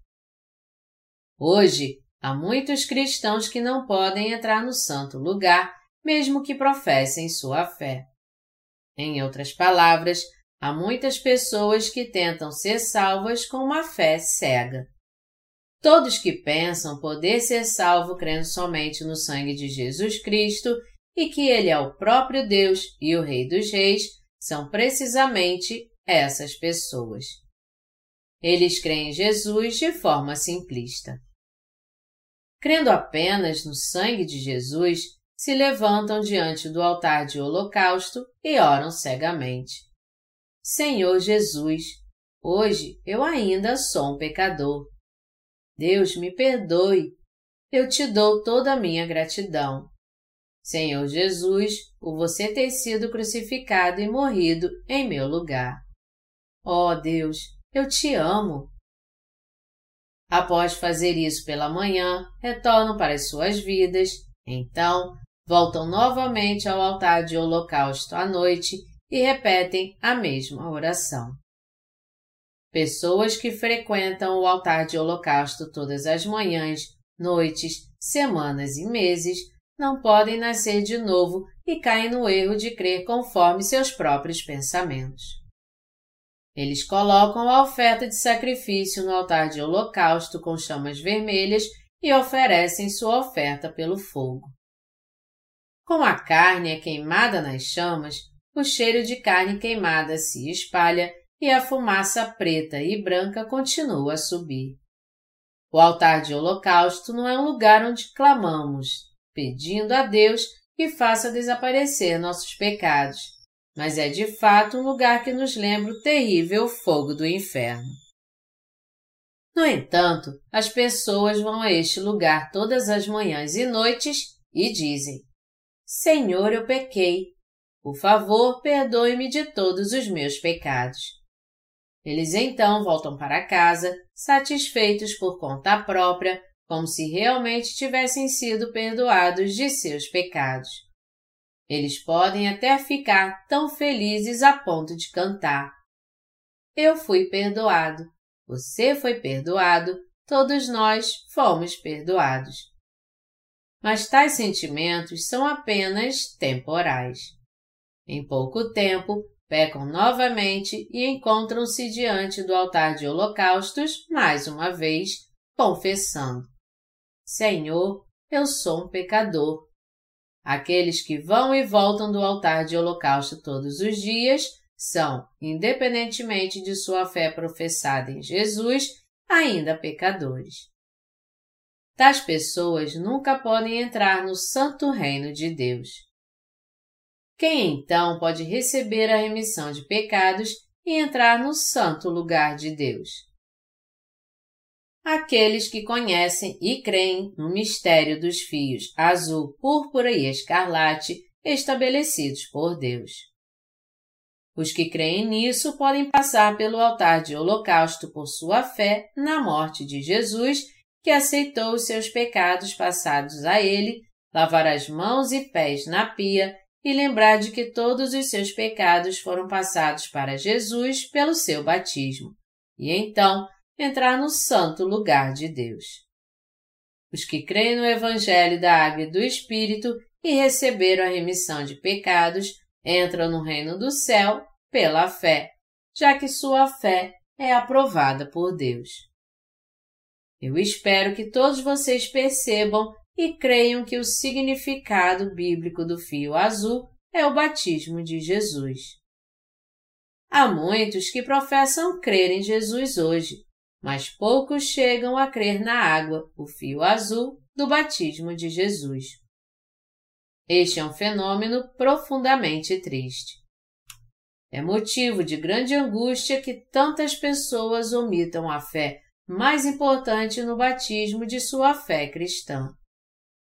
Hoje, Há muitos cristãos que não podem entrar no santo lugar, mesmo que professem sua fé. Em outras palavras, há muitas pessoas que tentam ser salvas com uma fé cega. Todos que pensam poder ser salvo crendo somente no sangue de Jesus Cristo e que Ele é o próprio Deus e o Rei dos Reis são precisamente essas pessoas. Eles creem em Jesus de forma simplista. crendo apenas no sangue de Jesus, se levantam diante do altar de holocausto e oram cegamente. Senhor Jesus, hoje eu ainda sou um pecador. Deus me perdoe. Eu te dou toda a minha gratidão. Senhor Jesus, por você ter sido crucificado e morrido em meu lugar. Oh, Deus, eu te amo. Após fazer isso pela manhã, retornam para as suas vidas, então voltam novamente ao altar de holocausto à noite e repetem a mesma oração. Pessoas que frequentam o altar de holocausto todas as manhãs, noites, semanas e meses não podem nascer de novo e caem no erro de crer conforme seus próprios pensamentos. Eles colocam a oferta de sacrifício no altar de holocausto com chamas vermelhas e oferecem sua oferta pelo fogo. Como a carne é queimada nas chamas, o cheiro de carne queimada se espalha e a fumaça preta e branca continua a subir. O altar de holocausto não é um lugar onde clamamos, pedindo a Deus que faça desaparecer nossos pecados, mas é de fato um lugar que nos lembra o terrível fogo do inferno. No entanto, as pessoas vão a este lugar todas as manhãs e noites e dizem: Senhor, eu pequei. Por favor, perdoe-me de todos os meus pecados. Eles então voltam para casa, satisfeitos por conta própria, como se realmente tivessem sido perdoados de seus pecados. Eles podem até ficar tão felizes a ponto de cantar. Eu fui perdoado, você foi perdoado, todos nós fomos perdoados. Mas tais sentimentos são apenas temporais. Em pouco tempo, pecam novamente e encontram-se diante do altar de holocaustos mais uma vez, confessando: Senhor, eu sou um pecador. Aqueles que vão e voltam do altar de holocausto todos os dias são, independentemente de sua fé professada em Jesus, ainda pecadores. Tais pessoas nunca podem entrar no santo reino de Deus. Quem então pode receber a remissão de pecados e entrar no santo lugar de Deus? Aqueles que conhecem e creem no mistério dos fios azul, púrpura e escarlate estabelecidos por Deus. Os que creem nisso podem passar pelo altar de holocausto por sua fé na morte de Jesus, que aceitou os seus pecados passados a ele, lavar as mãos e pés na pia e lembrar de que todos os seus pecados foram passados para Jesus pelo seu batismo, e então entrar no santo lugar de Deus. Os que creem no Evangelho da Água e do Espírito e receberam a remissão de pecados entram no reino do céu pela fé, já que sua fé é aprovada por Deus. Eu espero que todos vocês percebam e creiam que o significado bíblico do fio azul é o batismo de Jesus. Há muitos que professam crer em Jesus hoje, mas poucos chegam a crer na água, o fio azul, do batismo de Jesus. Este é um fenômeno profundamente triste. É motivo de grande angústia que tantas pessoas omitam a fé mais importante no batismo de sua fé cristã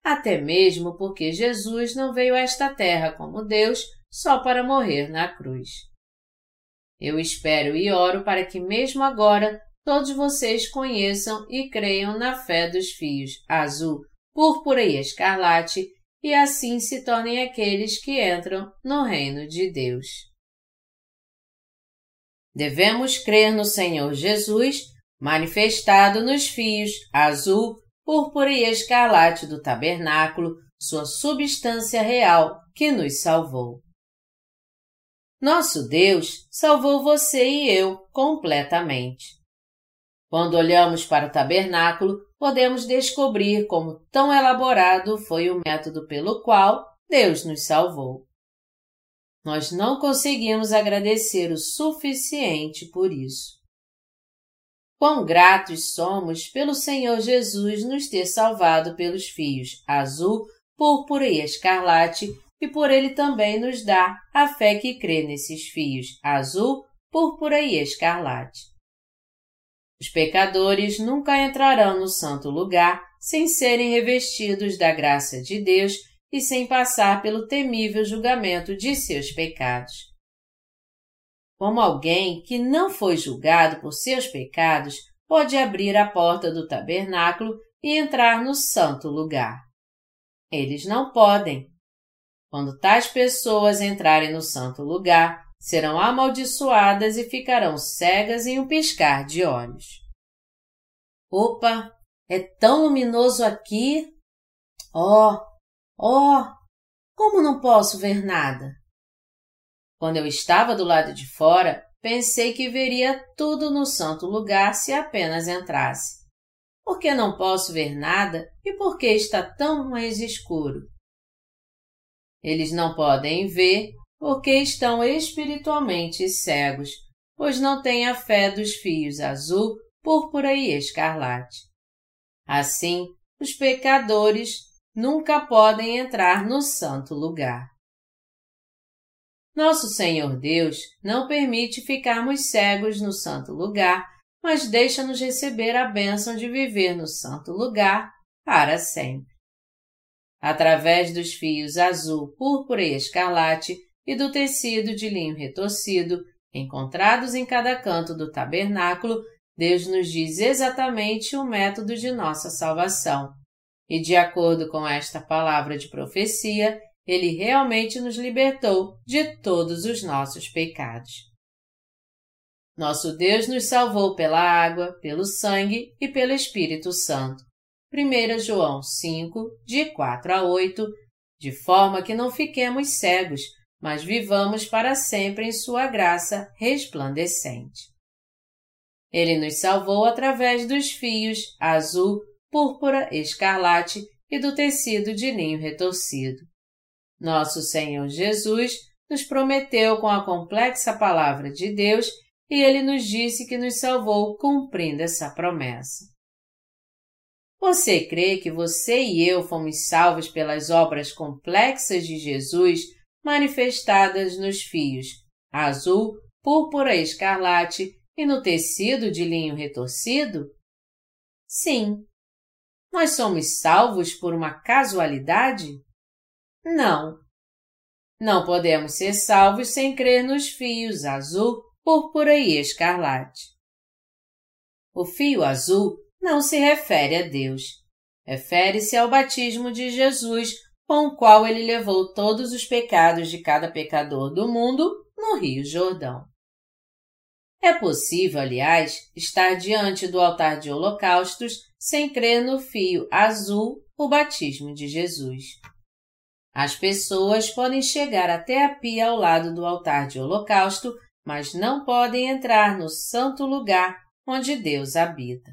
até mesmo porque Jesus não veio a esta terra como Deus só para morrer na cruz. Eu espero e oro para que, mesmo agora, todos vocês conheçam e creiam na fé dos fios azul, púrpura e escarlate e assim se tornem aqueles que entram no reino de Deus. Devemos crer no Senhor Jesus, manifestado nos fios azul, púrpura e escarlate do tabernáculo, sua substância real, que nos salvou. Nosso Deus salvou você e eu completamente. Quando olhamos para o tabernáculo, podemos descobrir como tão elaborado foi o método pelo qual Deus nos salvou. Nós não conseguimos agradecer o suficiente por isso. Quão gratos somos pelo Senhor Jesus nos ter salvado pelos fios azul, púrpura e escarlate, e por ele também nos dar a fé que crê nesses fios azul, púrpura e escarlate. Os pecadores nunca entrarão no santo lugar sem serem revestidos da graça de Deus e sem passar pelo temível julgamento de seus pecados. Como alguém que não foi julgado por seus pecados pode abrir a porta do tabernáculo e entrar no santo lugar? Eles não podem. Quando tais pessoas entrarem no santo lugar, serão amaldiçoadas e ficarão cegas em um piscar de olhos. Opa, é tão luminoso aqui! Oh, oh, como não posso ver nada? Quando eu estava do lado de fora, pensei que veria tudo no santo lugar se apenas entrasse. Por que não posso ver nada e por que está tão mais escuro? Eles não podem ver porque estão espiritualmente cegos, pois não têm a fé dos fios azul, púrpura e escarlate. Assim, os pecadores nunca podem entrar no santo lugar. Nosso Senhor Deus não permite ficarmos cegos no santo lugar, mas deixa-nos receber a bênção de viver no santo lugar para sempre. Através dos fios azul, púrpura e escarlate e do tecido de linho retorcido encontrados em cada canto do tabernáculo, Deus nos diz exatamente o método de nossa salvação. E de acordo com esta palavra de profecia, ele realmente nos libertou de todos os nossos pecados. Nosso Deus nos salvou pela água, pelo sangue e pelo Espírito Santo. 1 João 5, de 4 a 8, de forma que não fiquemos cegos, mas vivamos para sempre em Sua graça resplandecente. Ele nos salvou através dos fios azul, púrpura, escarlate e do tecido de linho retorcido. Nosso Senhor Jesus nos prometeu com a complexa palavra de Deus e ele nos disse que nos salvou cumprindo essa promessa. Você crê que você e eu fomos salvos pelas obras complexas de Jesus manifestadas nos fios azul, púrpura e escarlate e no tecido de linho retorcido? Sim. Nós somos salvos por uma casualidade? Não. Não podemos ser salvos sem crer nos fios azul, púrpura e escarlate. O fio azul não se refere a Deus. Refere-se ao batismo de Jesus, com o qual ele levou todos os pecados de cada pecador do mundo no Rio Jordão. É possível, aliás, estar diante do altar de holocaustos sem crer no fio azul, o batismo de Jesus. As pessoas podem chegar até a pia ao lado do altar de holocausto, mas não podem entrar no santo lugar onde Deus habita.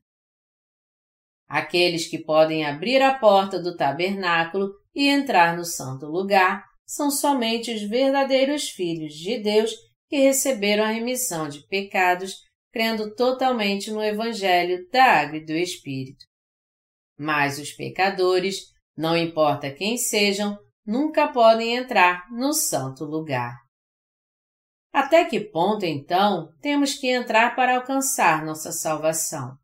Aqueles que podem abrir a porta do tabernáculo e entrar no santo lugar são somente os verdadeiros filhos de Deus que receberam a remissão de pecados, crendo totalmente no Evangelho da Água e do Espírito. Mas os pecadores, não importa quem sejam, nunca podem entrar no santo lugar. Até que ponto, então, temos que entrar para alcançar nossa salvação?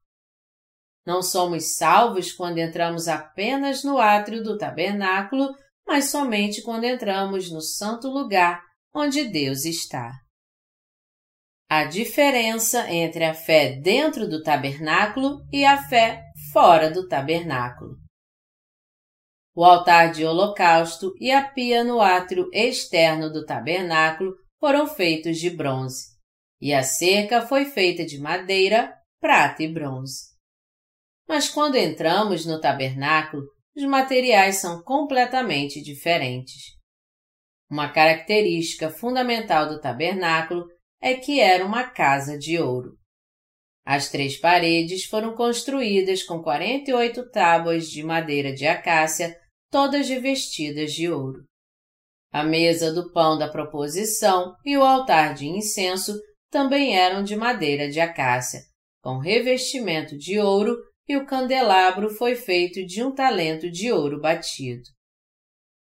Não somos salvos quando entramos apenas no átrio do tabernáculo, mas somente quando entramos no santo lugar onde Deus está. A diferença entre a fé dentro do tabernáculo e a fé fora do tabernáculo. O altar de holocausto e a pia no átrio externo do tabernáculo foram feitos de bronze, e a cerca foi feita de madeira, prata e bronze. Mas quando entramos no tabernáculo, os materiais são completamente diferentes. Uma característica fundamental do tabernáculo é que era uma casa de ouro. As três paredes foram construídas com 48 tábuas de madeira de acácia todas revestidas de ouro. A mesa do pão da proposição e o altar de incenso também eram de madeira de acácia, com revestimento de ouro e o candelabro foi feito de um talento de ouro batido.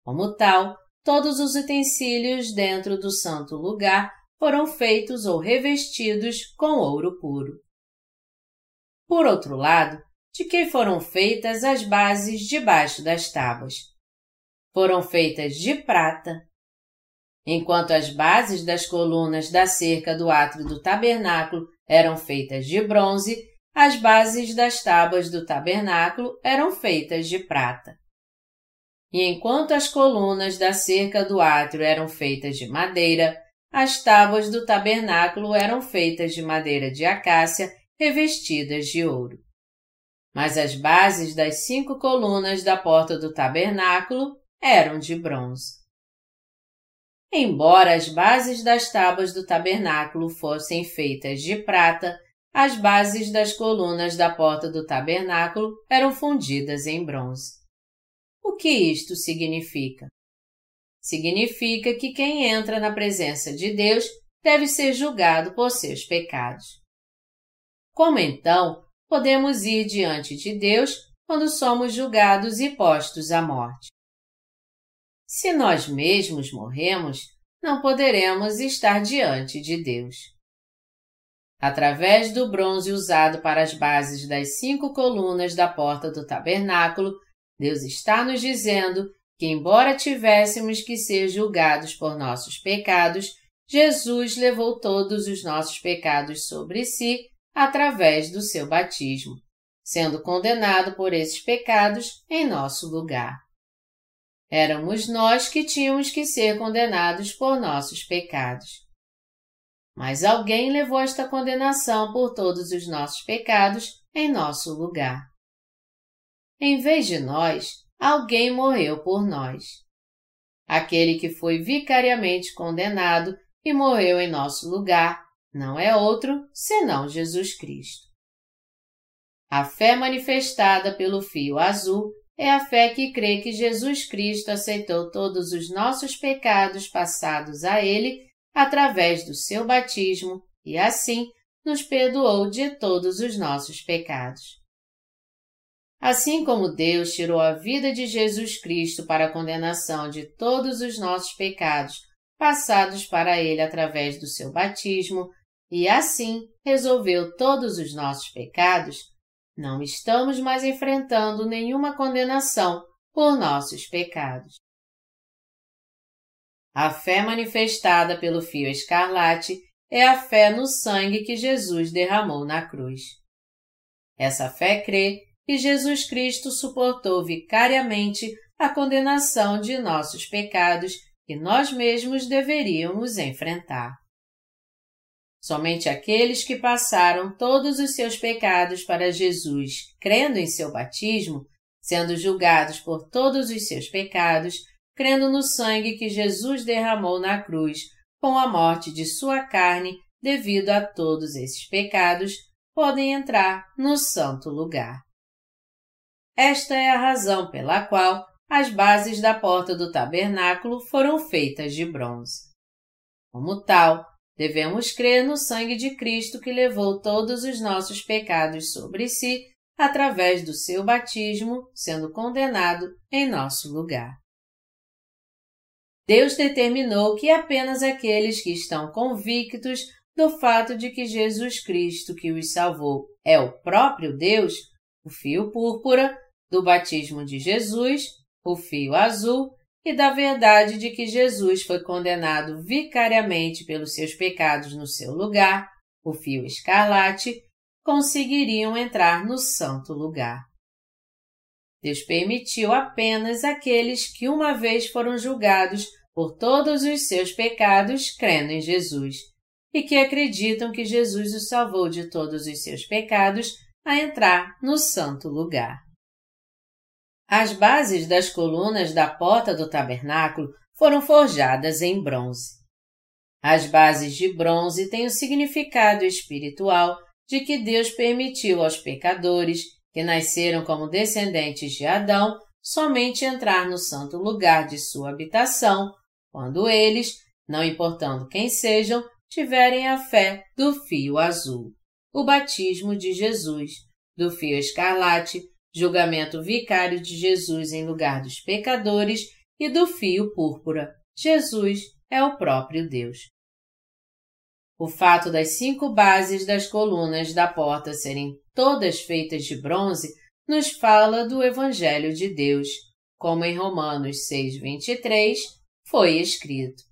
Como tal, todos os utensílios dentro do santo lugar foram feitos ou revestidos com ouro puro. Por outro lado, de que foram feitas as bases debaixo das tábuas? Foram feitas de prata. Enquanto as bases das colunas da cerca do átrio do tabernáculo eram feitas de bronze, as bases das tábuas do tabernáculo eram feitas de prata. E enquanto as colunas da cerca do átrio eram feitas de madeira, as tábuas do tabernáculo eram feitas de madeira de acácia revestidas de ouro. Mas as bases das cinco colunas da porta do tabernáculo eram de bronze. Embora as bases das tábuas do tabernáculo fossem feitas de prata, as bases das colunas da porta do tabernáculo eram fundidas em bronze. O que isto significa? Significa que quem entra na presença de Deus deve ser julgado por seus pecados. Como então podemos ir diante de Deus quando somos julgados e postos à morte? Se nós mesmos morremos, não poderemos estar diante de Deus. Através do bronze usado para as bases das cinco colunas da porta do tabernáculo, Deus está nos dizendo que, embora tivéssemos que ser julgados por nossos pecados, Jesus levou todos os nossos pecados sobre si através do seu batismo, sendo condenado por esses pecados em nosso lugar. Éramos nós que tínhamos que ser condenados por nossos pecados. Mas alguém levou esta condenação por todos os nossos pecados em nosso lugar. Em vez de nós, alguém morreu por nós. Aquele que foi vicariamente condenado e morreu em nosso lugar não é outro senão Jesus Cristo. A fé manifestada pelo fio azul é a fé que crê que Jesus Cristo aceitou todos os nossos pecados passados a Ele através do seu batismo e assim nos perdoou de todos os nossos pecados. Assim como Deus tirou a vida de Jesus Cristo para a condenação de todos os nossos pecados passados para Ele através do seu batismo, e assim resolveu todos os nossos pecados, não estamos mais enfrentando nenhuma condenação por nossos pecados. A fé manifestada pelo fio escarlate é a fé no sangue que Jesus derramou na cruz. Essa fé crê que Jesus Cristo suportou vicariamente a condenação de nossos pecados que nós mesmos deveríamos enfrentar. Somente aqueles que passaram todos os seus pecados para Jesus, crendo em seu batismo, sendo julgados por todos os seus pecados, crendo no sangue que Jesus derramou na cruz com a morte de sua carne devido a todos esses pecados, podem entrar no santo lugar. Esta é a razão pela qual as bases da porta do tabernáculo foram feitas de bronze. Como tal, devemos crer no sangue de Cristo que levou todos os nossos pecados sobre si através do seu batismo, sendo condenado em nosso lugar. Deus determinou que apenas aqueles que estão convictos do fato de que Jesus Cristo que os salvou é o próprio Deus, o fio púrpura, do batismo de Jesus, o fio azul, e da verdade de que Jesus foi condenado vicariamente pelos seus pecados no seu lugar, o fio escarlate, conseguiriam entrar no santo lugar. Deus permitiu apenas aqueles que uma vez foram julgados por todos os seus pecados crendo em Jesus e que acreditam que Jesus os salvou de todos os seus pecados a entrar no santo lugar. As bases das colunas da porta do tabernáculo foram forjadas em bronze. As bases de bronze têm o significado espiritual de que Deus permitiu aos pecadores que nasceram como descendentes de Adão, somente entrar no santo lugar de sua habitação, quando eles, não importando quem sejam, tiverem a fé do fio azul, o batismo de Jesus, do fio escarlate, julgamento vicário de Jesus em lugar dos pecadores e do fio púrpura. Jesus é o próprio Deus. O fato das cinco bases das colunas da porta serem todas feitas de bronze nos fala do Evangelho de Deus, como em Romanos 6,23 foi escrito.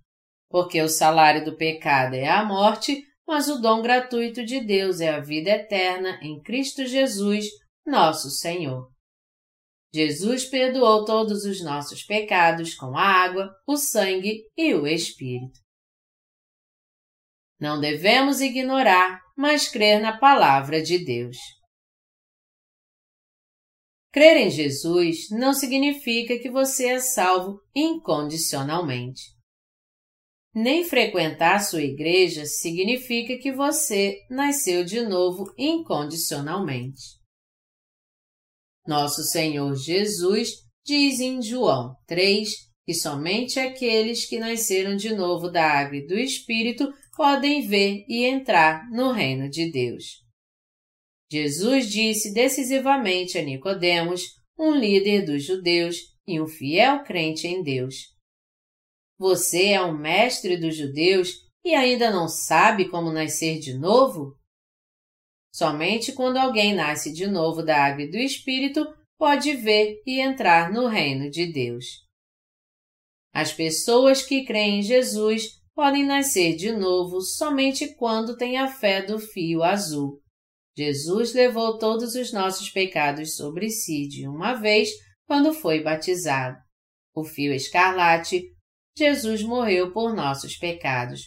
Porque o salário do pecado é a morte, mas o dom gratuito de Deus é a vida eterna em Cristo Jesus, nosso Senhor. Jesus perdoou todos os nossos pecados com a água, o sangue e o Espírito. Não devemos ignorar, mas crer na palavra de Deus. Crer em Jesus não significa que você é salvo incondicionalmente. Nem frequentar sua igreja significa que você nasceu de novo incondicionalmente. Nosso Senhor Jesus diz em João 3 que somente aqueles que nasceram de novo da água e do Espírito podem ver e entrar no reino de Deus. Jesus disse decisivamente a Nicodemos, um líder dos judeus e um fiel crente em Deus. Você é um mestre dos judeus e ainda não sabe como nascer de novo? Somente quando alguém nasce de novo da água e do Espírito pode ver e entrar no reino de Deus. As pessoas que creem em Jesus podem nascer de novo somente quando têm a fé do fio azul. Jesus levou todos os nossos pecados sobre si de uma vez quando foi batizado. O fio escarlate, Jesus morreu por nossos pecados.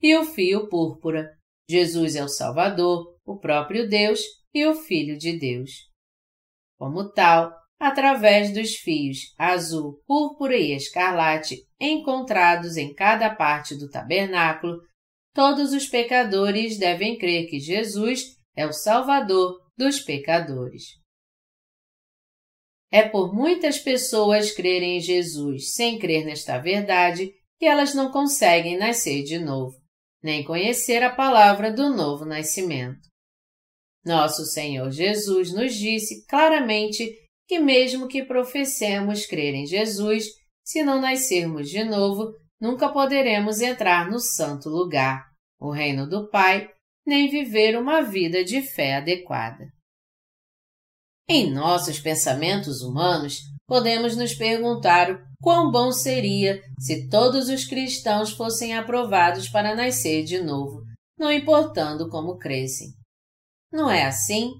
E o fio púrpura, Jesus é o Salvador, o próprio Deus e o Filho de Deus. Como tal, através dos fios azul, púrpura e escarlate encontrados em cada parte do tabernáculo, todos os pecadores devem crer que Jesus é o Salvador dos pecadores. É por muitas pessoas crerem em Jesus sem crer nesta verdade que elas não conseguem nascer de novo, nem conhecer a palavra do novo nascimento. Nosso Senhor Jesus nos disse claramente que, mesmo que professemos crer em Jesus, se não nascermos de novo, nunca poderemos entrar no santo lugar, o reino do Pai, nem viver uma vida de fé adequada. Em nossos pensamentos humanos, podemos nos perguntar o quão bom seria se todos os cristãos fossem aprovados para nascer de novo, não importando como crescem. Não é assim?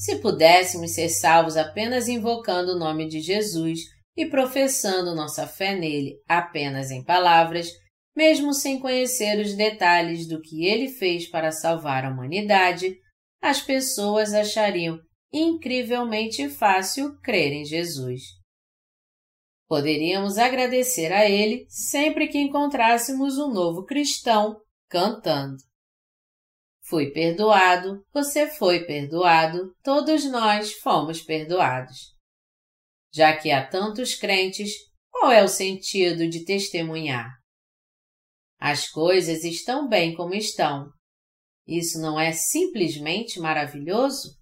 Se pudéssemos ser salvos apenas invocando o nome de Jesus e professando nossa fé nele apenas em palavras, mesmo sem conhecer os detalhes do que ele fez para salvar a humanidade, as pessoas achariam incrivelmente fácil crer em Jesus. Poderíamos agradecer a ele sempre que encontrássemos um novo cristão cantando. Fui perdoado, você foi perdoado, todos nós fomos perdoados. Já que há tantos crentes, qual é o sentido de testemunhar? As coisas estão bem como estão. Isso não é simplesmente maravilhoso?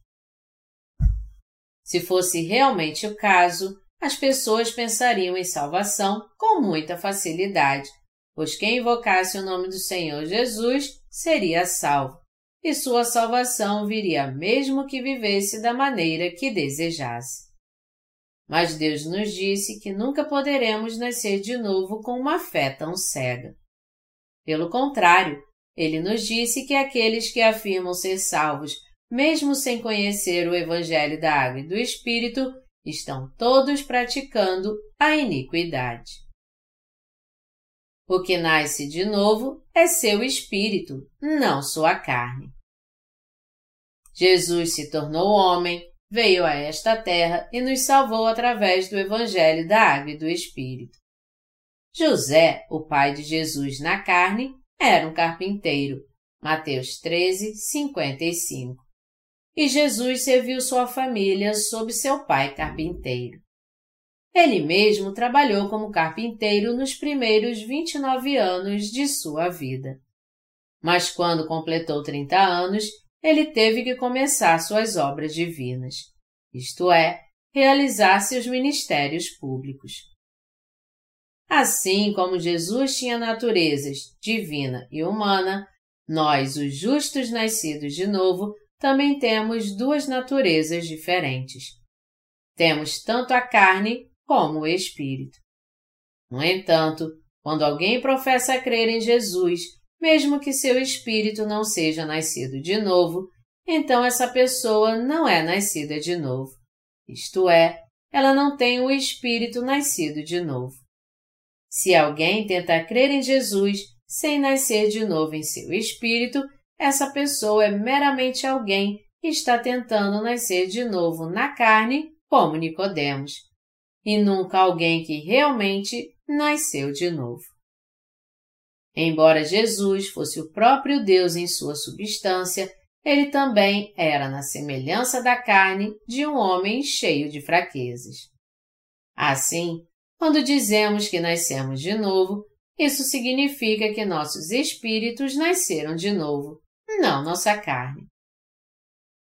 Se fosse realmente o caso, as pessoas pensariam em salvação com muita facilidade, pois quem invocasse o nome do Senhor Jesus seria salvo, e sua salvação viria mesmo que vivesse da maneira que desejasse. Mas Deus nos disse que nunca poderemos nascer de novo com uma fé tão cega. Pelo contrário, ele nos disse que aqueles que afirmam ser salvos, mesmo sem conhecer o Evangelho da Água e do Espírito, estão todos praticando a iniquidade. O que nasce de novo é seu espírito, não sua carne. Jesus se tornou homem, veio a esta terra e nos salvou através do Evangelho da Água e do Espírito. José, o pai de Jesus na carne, era um carpinteiro. Mateus 13, 55. E Jesus serviu sua família sob seu pai carpinteiro. Ele mesmo trabalhou como carpinteiro nos primeiros 29 anos de sua vida. Mas quando completou 30 anos, ele teve que começar suas obras divinas, isto é, realizar seus ministérios públicos. Assim como Jesus tinha naturezas divina e humana, nós, os justos nascidos de novo, também temos duas naturezas diferentes. Temos tanto a carne como o espírito. No entanto, quando alguém professa crer em Jesus, mesmo que seu espírito não seja nascido de novo, então essa pessoa não é nascida de novo. Isto é, ela não tem o espírito nascido de novo. Se alguém tenta crer em Jesus sem nascer de novo em seu espírito, essa pessoa é meramente alguém que está tentando nascer de novo na carne, como Nicodemos, e nunca alguém que realmente nasceu de novo. Embora Jesus fosse o próprio Deus em sua substância, ele também era na semelhança da carne de um homem cheio de fraquezas. Assim, quando dizemos que nascemos de novo, isso significa que nossos espíritos nasceram de novo, não nossa carne.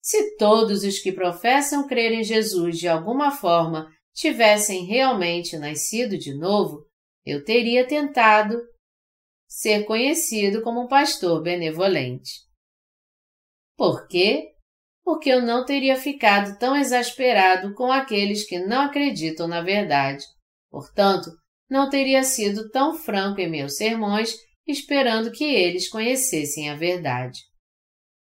Se todos os que professam crer em Jesus de alguma forma tivessem realmente nascido de novo, eu teria tentado ser conhecido como um pastor benevolente. Por quê? Porque eu não teria ficado tão exasperado com aqueles que não acreditam na verdade. Portanto, não teria sido tão franco em meus sermões esperando que eles conhecessem a verdade.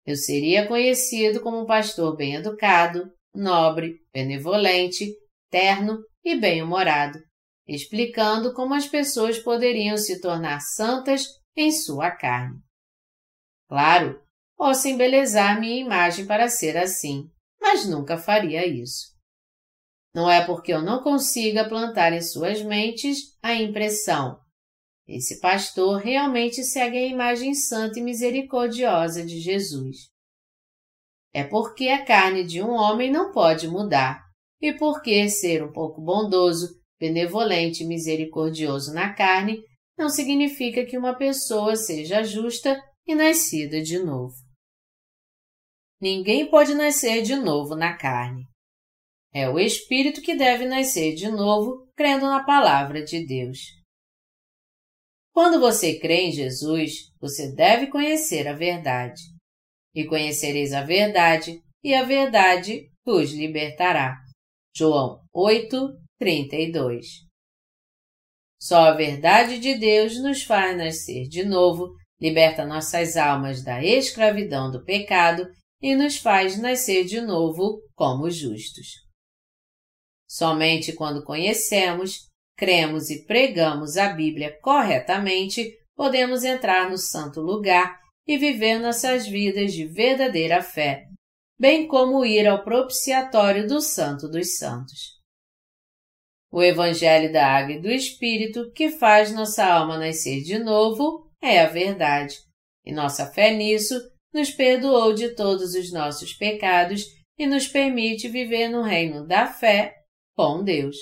Eu seria conhecido como um pastor bem educado, nobre, benevolente, terno e bem-humorado, explicando como as pessoas poderiam se tornar santas em sua carne. Claro, posso embelezar minha imagem para ser assim, mas nunca faria isso. Não é porque eu não consiga plantar em suas mentes a impressão. Esse pastor realmente segue a imagem santa e misericordiosa de Jesus. É porque a carne de um homem não pode mudar, e porque ser um pouco bondoso benevolente e misericordioso na carne não significa que uma pessoa seja justa e nascida de novo. Ninguém pode nascer de novo na carne. É o espírito que deve nascer de novo, crendo na palavra de Deus. Quando você crê em Jesus, você deve conhecer a verdade. E conhecereis a verdade, e a verdade vos libertará. João 8, 32. Só a verdade de Deus nos faz nascer de novo, liberta nossas almas da escravidão do pecado e nos faz nascer de novo como justos. Somente quando conhecemos, cremos e pregamos a Bíblia corretamente, podemos entrar no santo lugar e viver nossas vidas de verdadeira fé, bem como ir ao propiciatório do Santo dos Santos. O Evangelho da Água e do Espírito, que faz nossa alma nascer de novo, é a verdade, e nossa fé nisso nos perdoou de todos os nossos pecados e nos permite viver no reino da fé com Deus.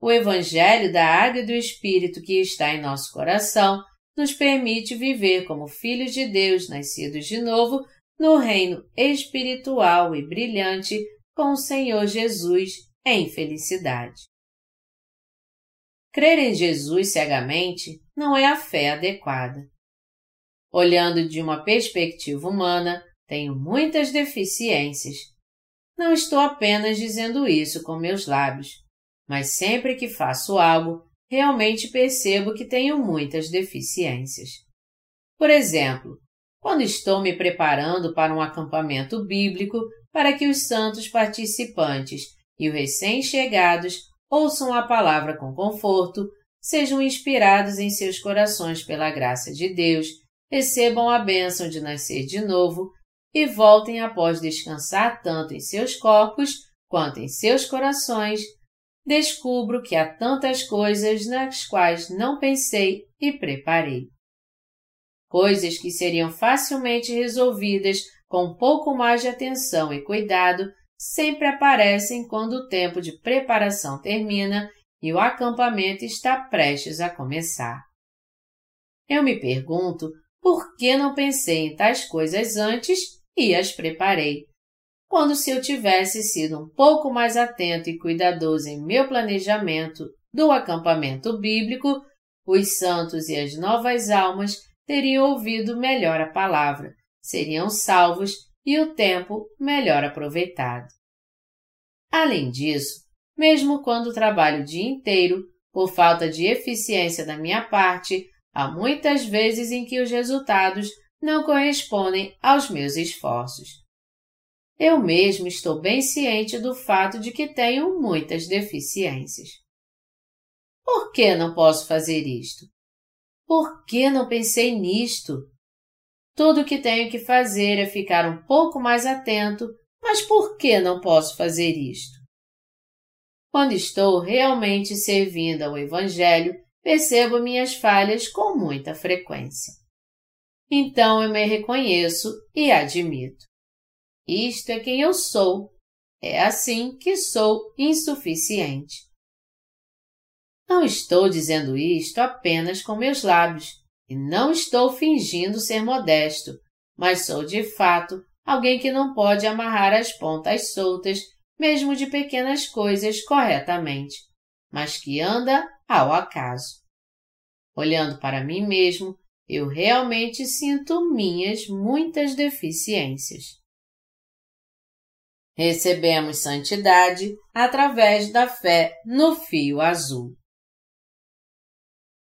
O Evangelho da Água e do Espírito que está em nosso coração nos permite viver como filhos de Deus nascidos de novo no reino espiritual e brilhante com o Senhor Jesus em felicidade. Crer em Jesus cegamente não é a fé adequada. Olhando de uma perspectiva humana, tenho muitas deficiências. Não estou apenas dizendo isso com meus lábios, mas sempre que faço algo, realmente percebo que tenho muitas deficiências. Por exemplo, quando estou me preparando para um acampamento bíblico para que os santos participantes e os recém-chegados ouçam a palavra com conforto, sejam inspirados em seus corações pela graça de Deus, recebam a bênção de nascer de novo e voltem após descansar tanto em seus corpos quanto em seus corações, descubro que há tantas coisas nas quais não pensei e preparei. Coisas que seriam facilmente resolvidas com um pouco mais de atenção e cuidado sempre aparecem quando o tempo de preparação termina e o acampamento está prestes a começar. Eu me pergunto Por que não pensei em tais coisas antes e as preparei? Quando se eu tivesse sido um pouco mais atento e cuidadoso em meu planejamento do acampamento bíblico, os santos e as novas almas teriam ouvido melhor a palavra, seriam salvos e o tempo melhor aproveitado. Além disso, mesmo quando trabalho o dia inteiro, por falta de eficiência da minha parte, há muitas vezes em que os resultados não correspondem aos meus esforços. Eu mesmo estou bem ciente do fato de que tenho muitas deficiências. Por que não posso fazer isto? Por que não pensei nisto? Tudo o que tenho que fazer é ficar um pouco mais atento, mas por que não posso fazer isto? Quando estou realmente servindo ao Evangelho, percebo minhas falhas com muita frequência. Então eu me reconheço e admito. Isto é quem eu sou. É assim que sou insuficiente. Não estou dizendo isto apenas com meus lábios, e não estou fingindo ser modesto, mas sou de fato alguém que não pode amarrar as pontas soltas mesmo de pequenas coisas corretamente, mas que anda ao acaso. Olhando para mim mesmo, eu realmente sinto minhas muitas deficiências. Recebemos santidade através da fé no fio azul.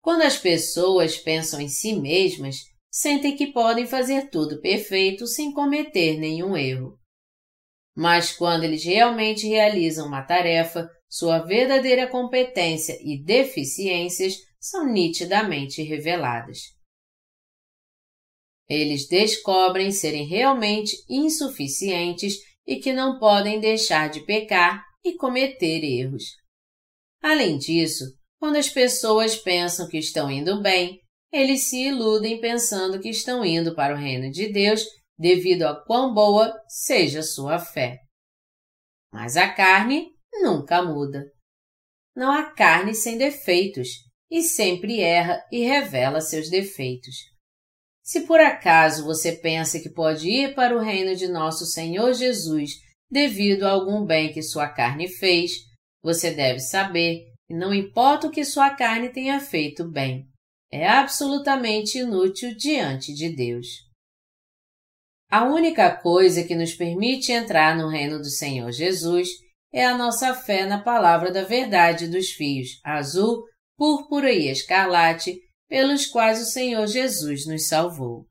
Quando as pessoas pensam em si mesmas, sentem que podem fazer tudo perfeito sem cometer nenhum erro. Mas quando eles realmente realizam uma tarefa, sua verdadeira competência e deficiências são nitidamente reveladas. Eles descobrem serem realmente insuficientes e que não podem deixar de pecar e cometer erros. Além disso, quando as pessoas pensam que estão indo bem, eles se iludem pensando que estão indo para o reino de Deus devido a quão boa seja sua fé. Mas a carne nunca muda. Não há carne sem defeitos, e sempre erra e revela seus defeitos. Se por acaso você pensa que pode ir para o reino de nosso Senhor Jesus devido a algum bem que sua carne fez, você deve saber que não importa o que sua carne tenha feito bem, é absolutamente inútil diante de Deus. A única coisa que nos permite entrar no reino do Senhor Jesus é a nossa fé na palavra da verdade dos fios azul, púrpura e escarlate, pelos quais o Senhor Jesus nos salvou.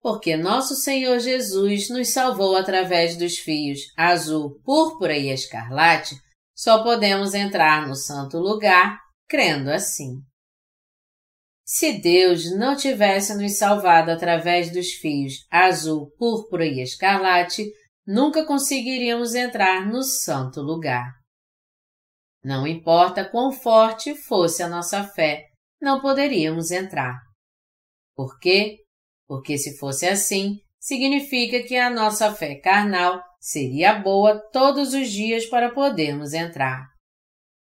Porque nosso Senhor Jesus nos salvou através dos fios azul, púrpura e escarlate, só podemos entrar no santo lugar crendo assim. Se Deus não tivesse nos salvado através dos fios azul, púrpura e escarlate, nunca conseguiríamos entrar no santo lugar. Não importa quão forte fosse a nossa fé, não poderíamos entrar. Por quê? Porque se fosse assim, significa que a nossa fé carnal seria boa todos os dias para podermos entrar.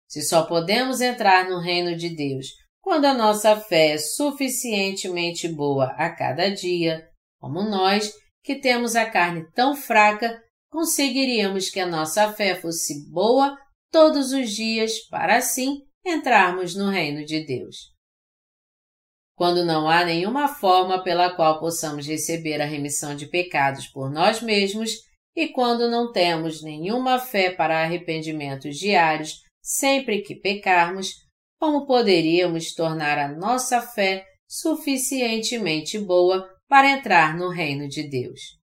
Se só podemos entrar no reino de Deus quando a nossa fé é suficientemente boa a cada dia, como nós, que temos a carne tão fraca, conseguiríamos que a nossa fé fosse boa todos os dias para assim entrarmos no reino de Deus. Quando não há nenhuma forma pela qual possamos receber a remissão de pecados por nós mesmos e quando não temos nenhuma fé para arrependimentos diários sempre que pecarmos, como poderíamos tornar a nossa fé suficientemente boa para entrar no reino de Deus.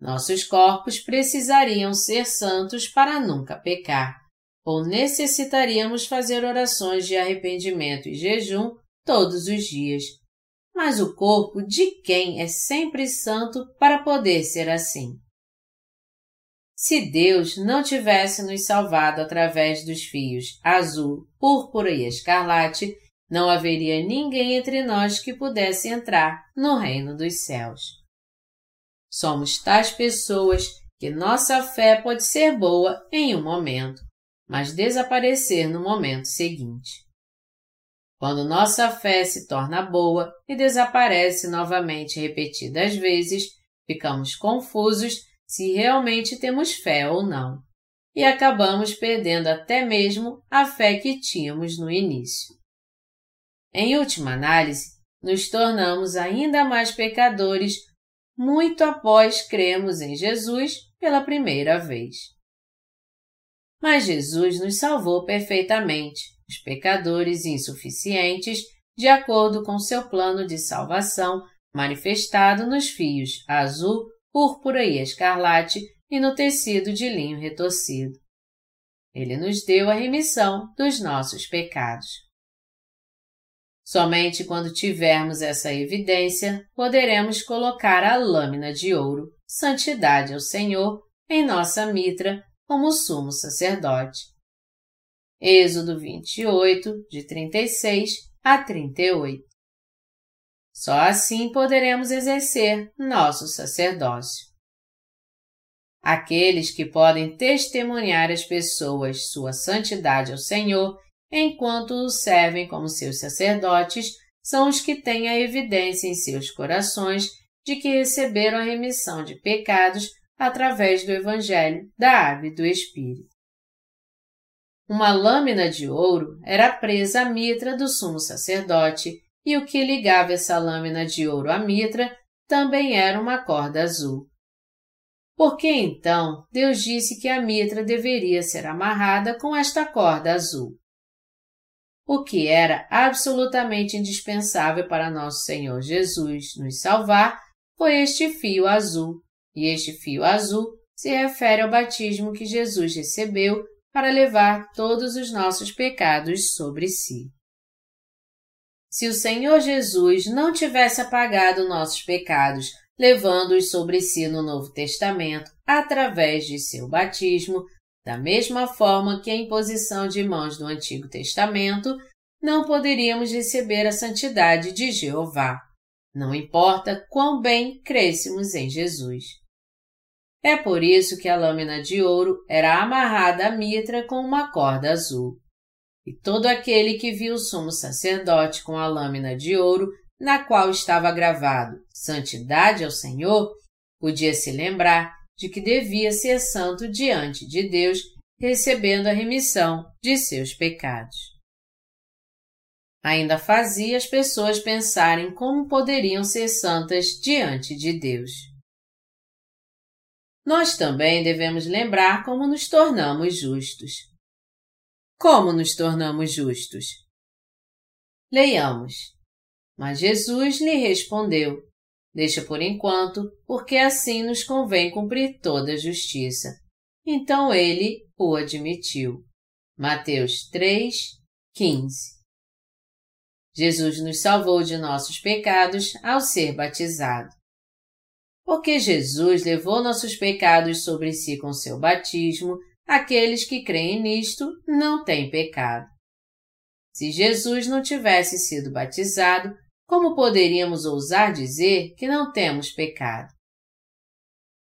Nossos corpos precisariam ser santos para nunca pecar, ou necessitaríamos fazer orações de arrependimento e jejum todos os dias. Mas o corpo de quem é sempre santo para poder ser assim? Se Deus não tivesse nos salvado através dos fios azul, púrpura e escarlate, não haveria ninguém entre nós que pudesse entrar no reino dos céus. Somos tais pessoas que nossa fé pode ser boa em um momento, mas desaparecer no momento seguinte. Quando nossa fé se torna boa e desaparece novamente repetidas vezes, ficamos confusos se realmente temos fé ou não, e acabamos perdendo até mesmo a fé que tínhamos no início. Em última análise, nos tornamos ainda mais pecadores muito após cremos em Jesus pela primeira vez. Mas Jesus nos salvou perfeitamente, os pecadores insuficientes, de acordo com seu plano de salvação manifestado nos fios azul, púrpura e escarlate e no tecido de linho retorcido. Ele nos deu a remissão dos nossos pecados. Somente quando tivermos essa evidência poderemos colocar a lâmina de ouro, santidade ao Senhor, em nossa mitra como sumo sacerdote. Êxodo 28, de 36 a 38. Só assim poderemos exercer nosso sacerdócio. Aqueles que podem testemunhar às pessoas sua santidade ao Senhor enquanto o servem como seus sacerdotes são os que têm a evidência em seus corações de que receberam a remissão de pecados através do Evangelho da Água e do Espírito. Uma lâmina de ouro era presa à mitra do sumo sacerdote, e o que ligava essa lâmina de ouro à mitra também era uma corda azul. Por que então Deus disse que a mitra deveria ser amarrada com esta corda azul? O que era absolutamente indispensável para nosso Senhor Jesus nos salvar foi este fio azul e este fio azul se refere ao batismo que Jesus recebeu para levar todos os nossos pecados sobre si. Se o Senhor Jesus não tivesse apagado nossos pecados, levando-os sobre si no Novo Testamento através de seu batismo, da mesma forma que a imposição de mãos do Antigo Testamento, não poderíamos receber a santidade de Jeová, não importa quão bem crescemos em Jesus. É por isso que a lâmina de ouro era amarrada à mitra com uma corda azul. E todo aquele que viu o sumo sacerdote com a lâmina de ouro, na qual estava gravado Santidade ao Senhor, podia se lembrar de que devia ser santo diante de Deus, recebendo a remissão de seus pecados. Ainda fazia as pessoas pensarem como poderiam ser santas diante de Deus nós também devemos lembrar como nos tornamos justos. Como nos tornamos justos? Leiamos. Mas Jesus lhe respondeu: Deixa por enquanto, porque assim nos convém cumprir toda a justiça. Então ele o admitiu. Mateus 3, 15. Jesus nos salvou de nossos pecados ao ser batizado porque Jesus levou nossos pecados sobre si com seu batismo, aqueles que creem nisto não têm pecado. Se Jesus não tivesse sido batizado, como poderíamos ousar dizer que não temos pecado?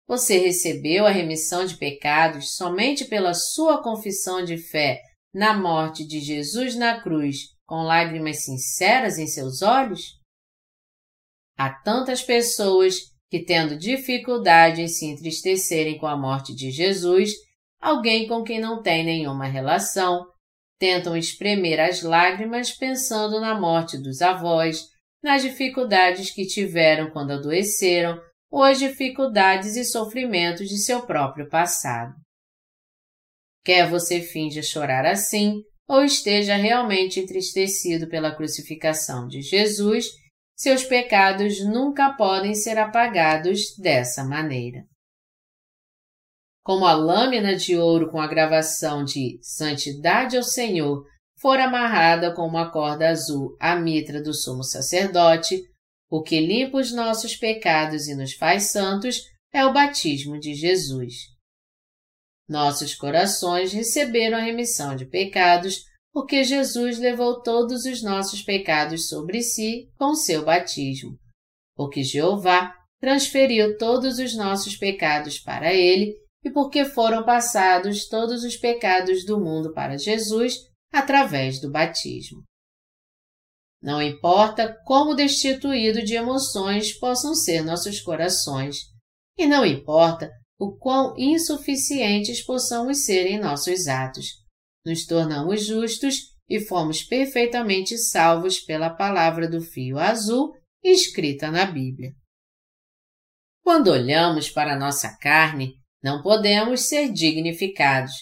Você recebeu a remissão de pecados somente pela sua confissão de fé na morte de Jesus na cruz, com lágrimas sinceras em seus olhos? Há tantas pessoas que, tendo dificuldade em se entristecerem com a morte de Jesus, alguém com quem não tem nenhuma relação, tentam espremer as lágrimas pensando na morte dos avós, nas dificuldades que tiveram quando adoeceram ou as dificuldades e sofrimentos de seu próprio passado. Quer você finja chorar assim, ou esteja realmente entristecido pela crucificação de Jesus seus pecados nunca podem ser apagados dessa maneira. Como a lâmina de ouro com a gravação de Santidade ao Senhor for amarrada com uma corda azul à mitra do sumo sacerdote, o que limpa os nossos pecados e nos faz santos é o batismo de Jesus. Nossos corações receberam a remissão de pecados porque Jesus levou todos os nossos pecados sobre si com seu batismo, porque Jeová transferiu todos os nossos pecados para ele e porque foram passados todos os pecados do mundo para Jesus através do batismo. Não importa como destituído de emoções possam ser nossos corações, e não importa o quão insuficientes possamos ser em nossos atos. Nos tornamos justos e fomos perfeitamente salvos pela palavra do fio azul escrita na Bíblia. Quando olhamos para nossa carne, não podemos ser dignificados,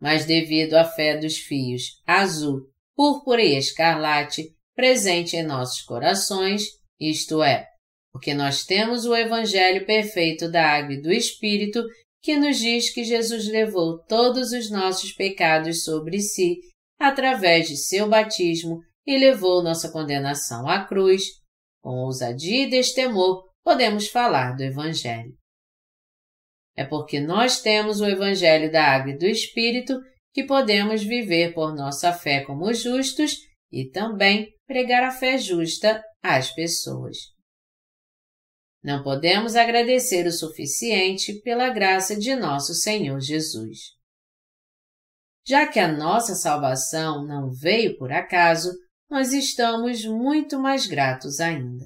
mas devido à fé dos fios azul, púrpura e escarlate presente em nossos corações, isto é, porque nós temos o Evangelho perfeito da água e do Espírito que nos diz que Jesus levou todos os nossos pecados sobre si através de seu batismo e levou nossa condenação à cruz, com ousadia e destemor podemos falar do Evangelho. É porque nós temos o Evangelho da Água e do Espírito que podemos viver por nossa fé como justos e também pregar a fé justa às pessoas. Não podemos agradecer o suficiente pela graça de nosso Senhor Jesus. Já que a nossa salvação não veio por acaso, nós estamos muito mais gratos ainda.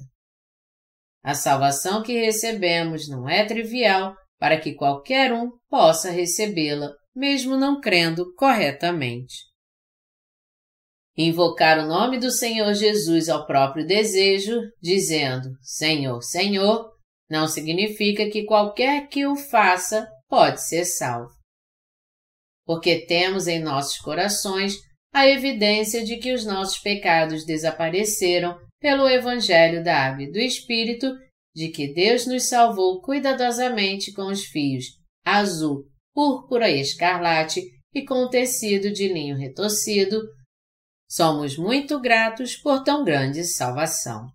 A salvação que recebemos não é trivial para que qualquer um possa recebê-la, mesmo não crendo corretamente. Invocar o nome do Senhor Jesus ao próprio desejo, dizendo Senhor, Senhor, não significa que qualquer que o faça pode ser salvo. Porque temos em nossos corações a evidência de que os nossos pecados desapareceram pelo Evangelho da Água e do Espírito, de que Deus nos salvou cuidadosamente com os fios azul, púrpura e escarlate e com o tecido de linho retorcido, somos muito gratos por tão grande salvação.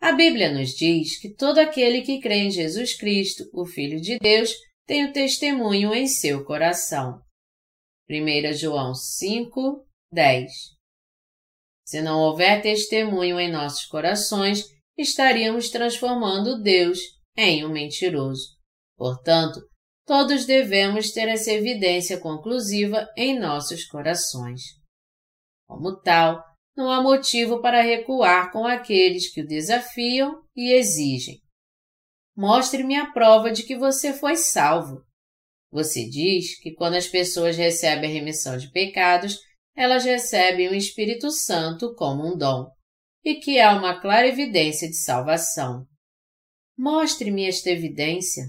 A Bíblia nos diz que todo aquele que crê em Jesus Cristo, o Filho de Deus, tem o testemunho em seu coração. 1 João 5, 10 se não houver testemunho em nossos corações, estaríamos transformando Deus em um mentiroso. Portanto, todos devemos ter essa evidência conclusiva em nossos corações. Como tal, não há motivo para recuar com aqueles que o desafiam e exigem. Mostre-me a prova de que você foi salvo. Você diz que quando as pessoas recebem a remissão de pecados, elas recebem o Espírito Santo como um dom, e que há uma clara evidência de salvação. Mostre-me esta evidência.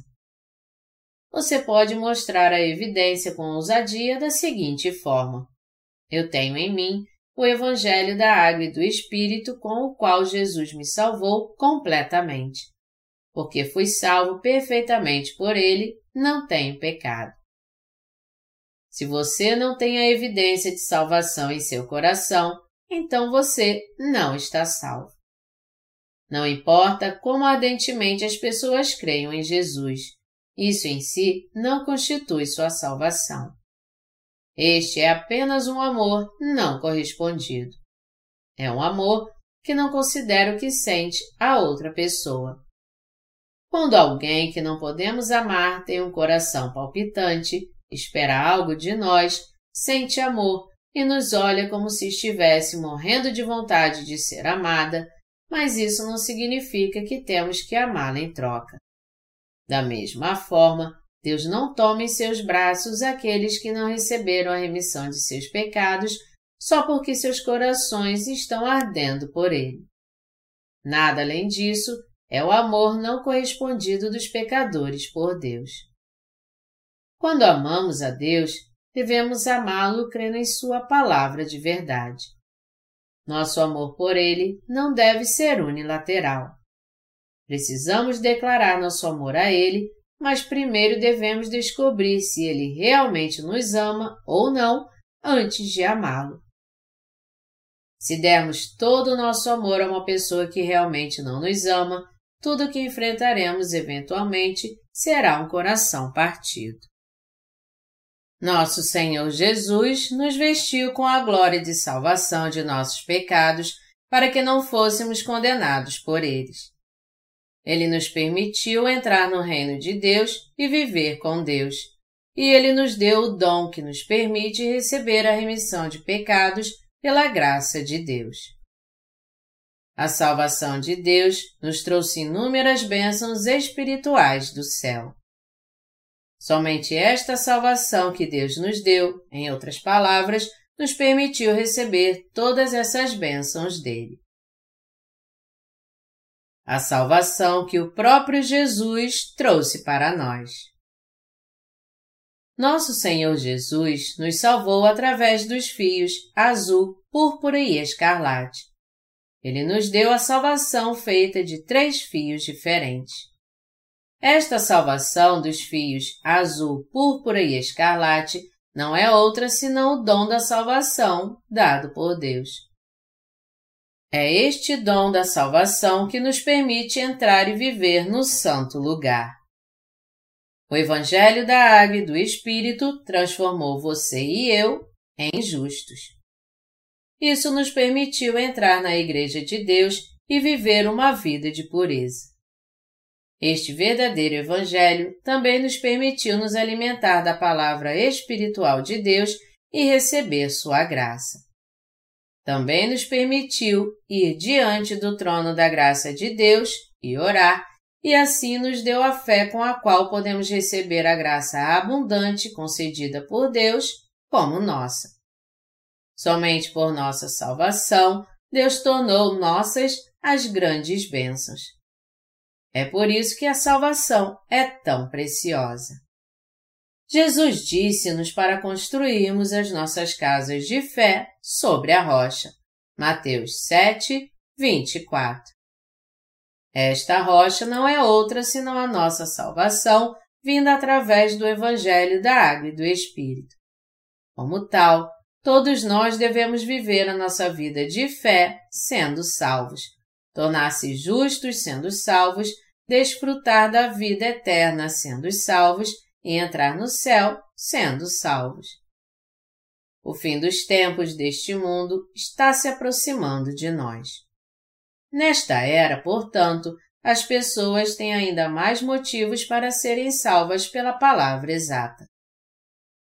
Você pode mostrar a evidência com ousadia da seguinte forma: Eu tenho em mim o Evangelho da Água e do Espírito com o qual Jesus me salvou completamente. Porque fui salvo perfeitamente por ele, não tenho pecado. Se você não tem a evidência de salvação em seu coração, então você não está salvo. Não importa como ardentemente as pessoas creiam em Jesus, isso em si não constitui sua salvação. Este é apenas um amor não correspondido. É um amor que não considera o que sente a outra pessoa. Quando alguém que não podemos amar tem um coração palpitante, espera algo de nós, sente amor e nos olha como se estivesse morrendo de vontade de ser amada, mas isso não significa que temos que amá-la em troca. Da mesma forma, Deus não toma em seus braços aqueles que não receberam a remissão de seus pecados só porque seus corações estão ardendo por Ele. Nada além disso é o amor não correspondido dos pecadores por Deus. Quando amamos a Deus, devemos amá-lo crendo em Sua palavra de verdade. Nosso amor por Ele não deve ser unilateral. Precisamos declarar nosso amor a Ele, mas primeiro devemos descobrir se Ele realmente nos ama ou não antes de amá-lo. Se dermos todo o nosso amor a uma pessoa que realmente não nos ama, tudo o que enfrentaremos eventualmente será um coração partido. Nosso Senhor Jesus nos vestiu com a glória de salvação de nossos pecados para que não fôssemos condenados por eles. Ele nos permitiu entrar no reino de Deus e viver com Deus. E ele nos deu o dom que nos permite receber a remissão de pecados pela graça de Deus. A salvação de Deus nos trouxe inúmeras bênçãos espirituais do céu. Somente esta salvação que Deus nos deu, em outras palavras, nos permitiu receber todas essas bênçãos dele. A salvação que o próprio Jesus trouxe para nós. Nosso Senhor Jesus nos salvou através dos fios azul, púrpura e escarlate. Ele nos deu a salvação feita de três fios diferentes. Esta salvação dos fios azul, púrpura e escarlate não é outra senão o dom da salvação dado por Deus. É este dom da salvação que nos permite entrar e viver no santo lugar. O Evangelho da Água e do Espírito transformou você e eu em justos. Isso nos permitiu entrar na Igreja de Deus e viver uma vida de pureza. Este verdadeiro Evangelho também nos permitiu nos alimentar da palavra espiritual de Deus e receber sua graça. Também nos permitiu ir diante do trono da graça de Deus e orar, e assim nos deu a fé com a qual podemos receber a graça abundante concedida por Deus como nossa. Somente por nossa salvação, Deus tornou nossas as grandes bênçãos. É por isso que a salvação é tão preciosa. Jesus disse-nos para construirmos as nossas casas de fé sobre a rocha. Mateus 7, 24. Esta rocha não é outra senão a nossa salvação vinda através do Evangelho da Água e do Espírito. Como tal, todos nós devemos viver a nossa vida de fé sendo salvos, tornar-se justos sendo salvos, desfrutar da vida eterna sendo salvos e entrar no céu sendo salvos. O fim dos tempos deste mundo está se aproximando de nós. Nesta era, portanto, as pessoas têm ainda mais motivos para serem salvas pela palavra exata.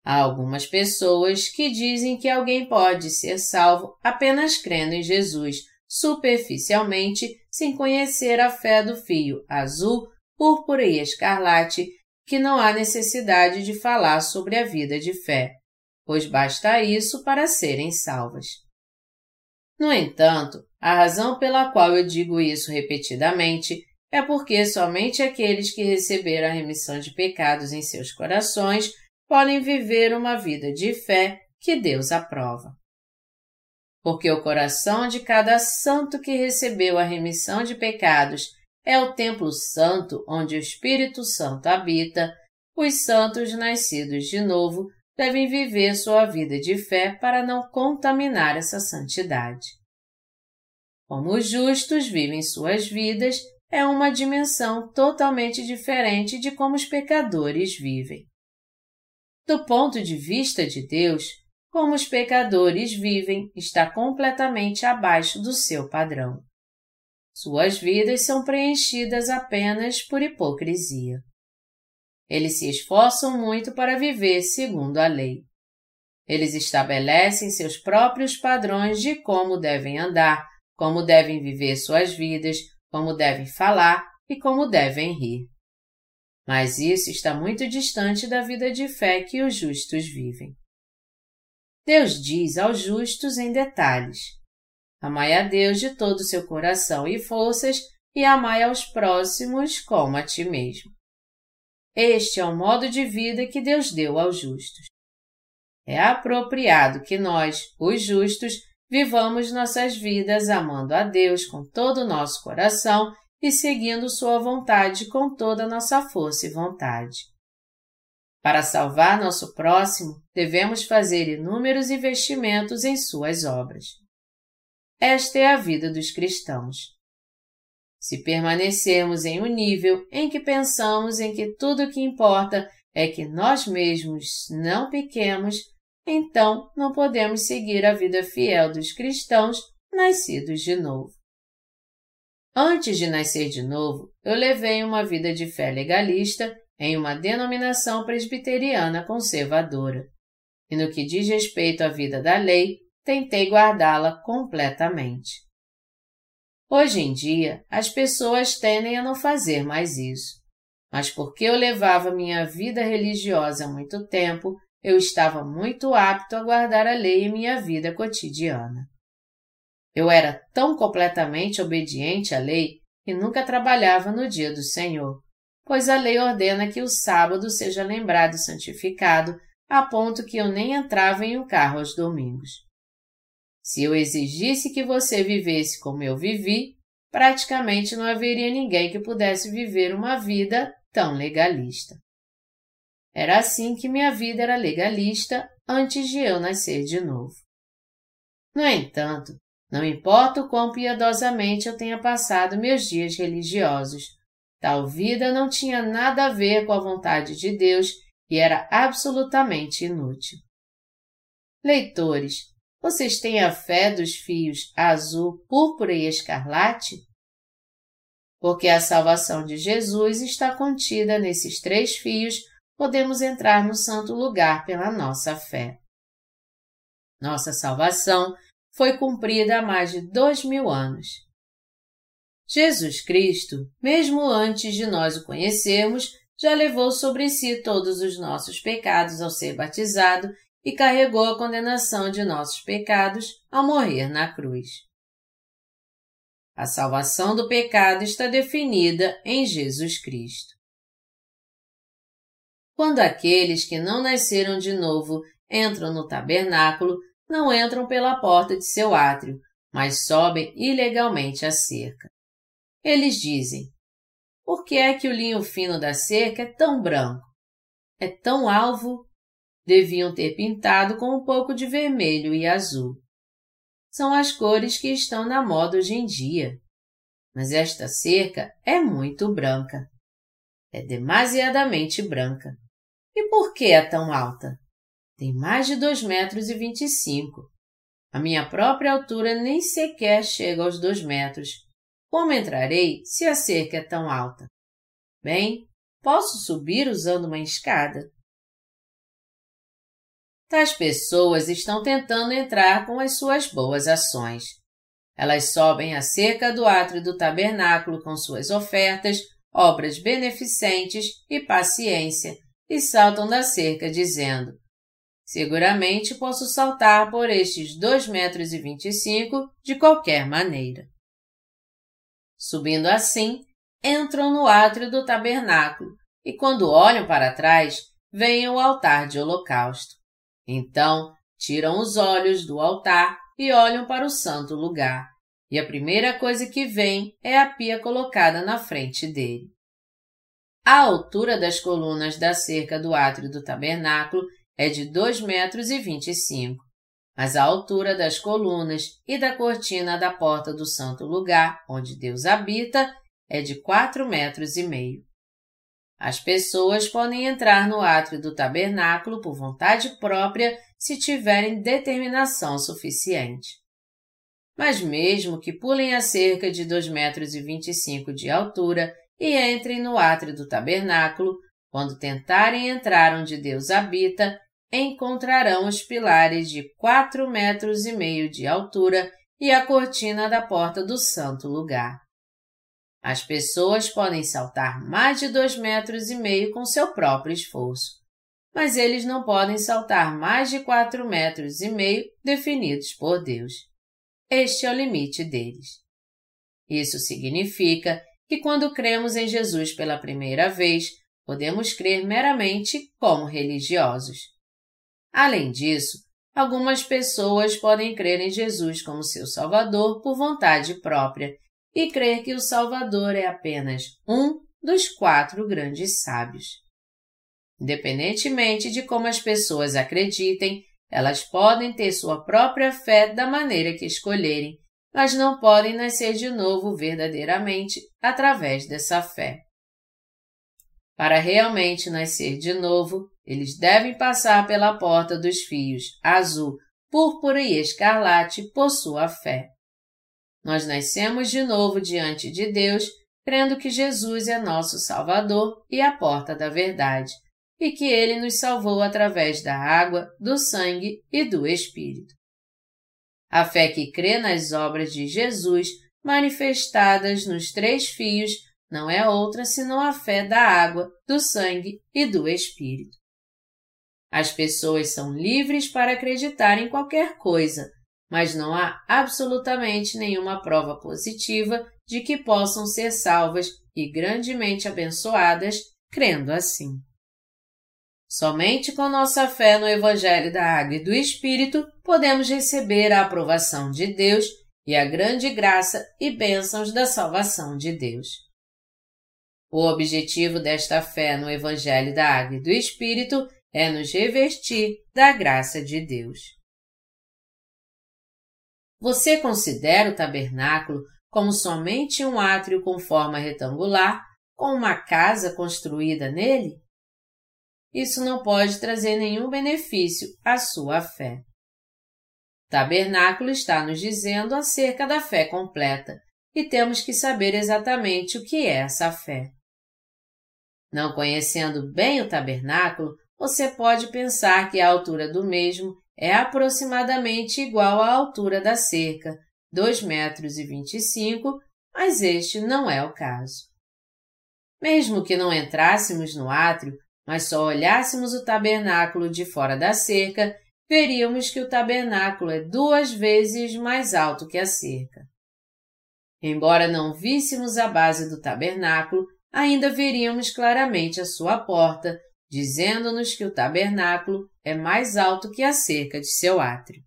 Há algumas pessoas que dizem que alguém pode ser salvo apenas crendo em Jesus superficialmente, sem conhecer a fé do fio azul, púrpura e escarlate, que não há necessidade de falar sobre a vida de fé, pois basta isso para serem salvas. No entanto, a razão pela qual eu digo isso repetidamente é porque somente aqueles que receberam a remissão de pecados em seus corações podem viver uma vida de fé que Deus aprova porque o coração de cada santo que recebeu a remissão de pecados é o templo santo onde o Espírito Santo habita, os santos nascidos de novo devem viver sua vida de fé para não contaminar essa santidade. Como os justos vivem suas vidas é uma dimensão totalmente diferente de como os pecadores vivem. Do ponto de vista de Deus, como os pecadores vivem está completamente abaixo do seu padrão. Suas vidas são preenchidas apenas por hipocrisia. Eles se esforçam muito para viver segundo a lei. Eles estabelecem seus próprios padrões de como devem andar, como devem viver suas vidas, como devem falar e como devem rir. Mas isso está muito distante da vida de fé que os justos vivem. Deus diz aos justos em detalhes: Amai a Deus de todo o seu coração e forças e amai aos próximos como a ti mesmo. Este é o modo de vida que Deus deu aos justos. É apropriado que nós, os justos, vivamos nossas vidas amando a Deus com todo o nosso coração e seguindo Sua vontade com toda a nossa força e vontade. Para salvar nosso próximo, devemos fazer inúmeros investimentos em suas obras. Esta é a vida dos cristãos. Se permanecermos em um nível em que pensamos em que tudo o que importa é que nós mesmos não pequemos, então não podemos seguir a vida fiel dos cristãos nascidos de novo. Antes de nascer de novo, eu levei uma vida de fé legalista em uma denominação presbiteriana conservadora. E no que diz respeito à vida da lei, tentei guardá-la completamente. Hoje em dia, as pessoas tendem a não fazer mais isso. Mas porque eu levava minha vida religiosa há muito tempo, eu estava muito apto a guardar a lei em minha vida cotidiana. Eu era tão completamente obediente à lei que nunca trabalhava no dia do Senhor, pois a lei ordena que o sábado seja lembrado e santificado, a ponto que eu nem entrava em um carro aos domingos. Se eu exigisse que você vivesse como eu vivi, praticamente não haveria ninguém que pudesse viver uma vida tão legalista. Era assim que minha vida era legalista antes de eu nascer de novo. No entanto, não importa o quão piedosamente eu tenha passado meus dias religiosos, tal vida não tinha nada a ver com a vontade de Deus e era absolutamente inútil. Leitores, vocês têm a fé dos fios azul, púrpura e escarlate? Porque a salvação de Jesus está contida nesses três fios, podemos entrar no santo lugar pela nossa fé. Nossa salvação foi cumprida há mais de dois mil anos. Jesus Cristo, mesmo antes de nós o conhecermos, já levou sobre si todos os nossos pecados ao ser batizado e carregou a condenação de nossos pecados ao morrer na cruz. A salvação do pecado está definida em Jesus Cristo. Quando aqueles que não nasceram de novo entram no tabernáculo, não entram pela porta de seu átrio, mas sobem ilegalmente a cerca. Eles dizem: Por que é que o linho fino da cerca é tão branco? É tão alvo? Deviam ter pintado com um pouco de vermelho e azul. São as cores que estão na moda hoje em dia. Mas esta cerca é muito branca. É demasiadamente branca. E por que é tão alta? Tem mais de dois metros e vinte e cinco. A minha própria altura nem sequer chega aos dois metros. Como entrarei se a cerca é tão alta? Bem, posso subir usando uma escada. Tais pessoas estão tentando entrar com as suas boas ações. Elas sobem a cerca do átrio do tabernáculo com suas ofertas, obras beneficentes e paciência, e saltam da cerca dizendo: Seguramente posso saltar por estes dois metros vinte cinco de qualquer maneira. Subindo assim, entram no átrio do tabernáculo e quando olham para trás, veem o altar de holocausto. Então, tiram os olhos do altar e olham para o santo lugar. E a primeira coisa que vem é a pia colocada na frente dele. A altura das colunas da cerca do átrio do tabernáculo é de dois metros e vinte e cinco, mas a altura das colunas e da cortina da porta do santo lugar, onde Deus habita, é de quatro metros e meio. As pessoas podem entrar no átrio do tabernáculo por vontade própria se tiverem determinação suficiente. Mas mesmo que pulem a cerca de dois metros e vinte e cinco de altura e entrem no átrio do tabernáculo, quando tentarem entrar onde Deus habita, encontrarão os pilares de quatro metros e meio de altura e a cortina da porta do santo lugar. As pessoas podem saltar mais de dois metros e meio com seu próprio esforço, mas eles não podem saltar mais de quatro metros e meio definidos por Deus. Este é o limite deles. Isso significa que quando cremos em Jesus pela primeira vez, podemos crer meramente como religiosos. Além disso, algumas pessoas podem crer em Jesus como seu Salvador por vontade própria e crer que o Salvador é apenas um dos quatro grandes sábios. Independentemente de como as pessoas acreditem, elas podem ter sua própria fé da maneira que escolherem, mas não podem nascer de novo verdadeiramente através dessa fé. Para realmente nascer de novo, eles devem passar pela porta dos fios azul, púrpura e escarlate por sua fé. Nós nascemos de novo diante de Deus, crendo que Jesus é nosso Salvador e a porta da verdade, e que Ele nos salvou através da água, do sangue e do Espírito. A fé que crê nas obras de Jesus, manifestadas nos três fios, não é outra senão a fé da água, do sangue e do Espírito. As pessoas são livres para acreditar em qualquer coisa, mas não há absolutamente nenhuma prova positiva de que possam ser salvas e grandemente abençoadas crendo assim. Somente com nossa fé no Evangelho da Água e do Espírito podemos receber a aprovação de Deus e a grande graça e bênçãos da salvação de Deus. O objetivo desta fé no Evangelho da Água e do Espírito é nos revestir da graça de Deus. Você considera o tabernáculo como somente um átrio com forma retangular, com uma casa construída nele? Isso não pode trazer nenhum benefício à sua fé. Tabernáculo está nos dizendo acerca da fé completa e temos que saber exatamente o que é essa fé. Não conhecendo bem o tabernáculo, você pode pensar que a altura do mesmo é aproximadamente igual à altura da cerca, 2 metros 25, mas este não é o caso. Mesmo que não entrássemos no átrio, mas só olhássemos o tabernáculo de fora da cerca, veríamos que o tabernáculo é duas vezes mais alto que a cerca. Embora não víssemos a base do tabernáculo, ainda veríamos claramente a sua porta, dizendo-nos que o tabernáculo é mais alto que a cerca de seu átrio.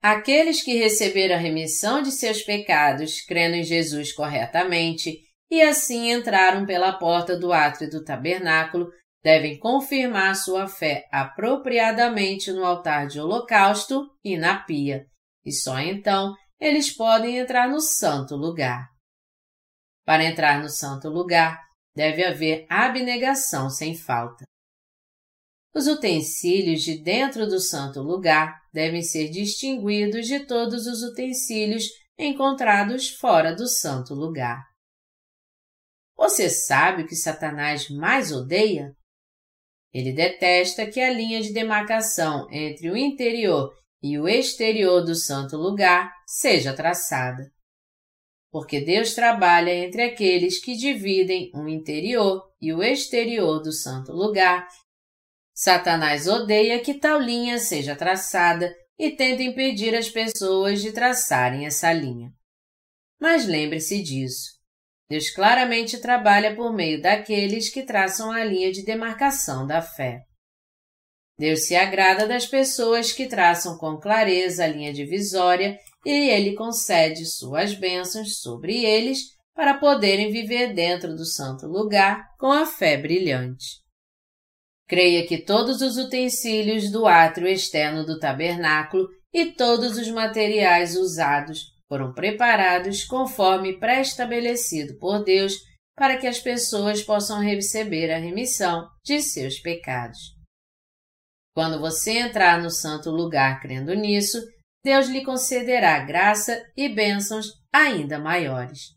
Aqueles que receberam a remissão de seus pecados, crendo em Jesus corretamente, e assim entraram pela porta do átrio do tabernáculo, devem confirmar sua fé apropriadamente no altar de holocausto e na pia, e só então eles podem entrar no santo lugar. Para entrar no santo lugar, deve haver abnegação sem falta. Os utensílios de dentro do santo lugar devem ser distinguidos de todos os utensílios encontrados fora do santo lugar. Você sabe o que Satanás mais odeia? Ele detesta que a linha de demarcação entre o interior e o exterior do santo lugar seja traçada porque Deus trabalha entre aqueles que dividem o interior e o exterior do santo lugar. Satanás odeia que tal linha seja traçada e tenta impedir as pessoas de traçarem essa linha. Mas lembre-se disso. Deus claramente trabalha por meio daqueles que traçam a linha de demarcação da fé. Deus se agrada das pessoas que traçam com clareza a linha divisória e ele concede suas bênçãos sobre eles para poderem viver dentro do santo lugar com a fé brilhante. Creia que todos os utensílios do átrio externo do tabernáculo e todos os materiais usados foram preparados conforme pré-estabelecido por Deus para que as pessoas possam receber a remissão de seus pecados. Quando você entrar no santo lugar crendo nisso, Deus lhe concederá graça e bênçãos ainda maiores.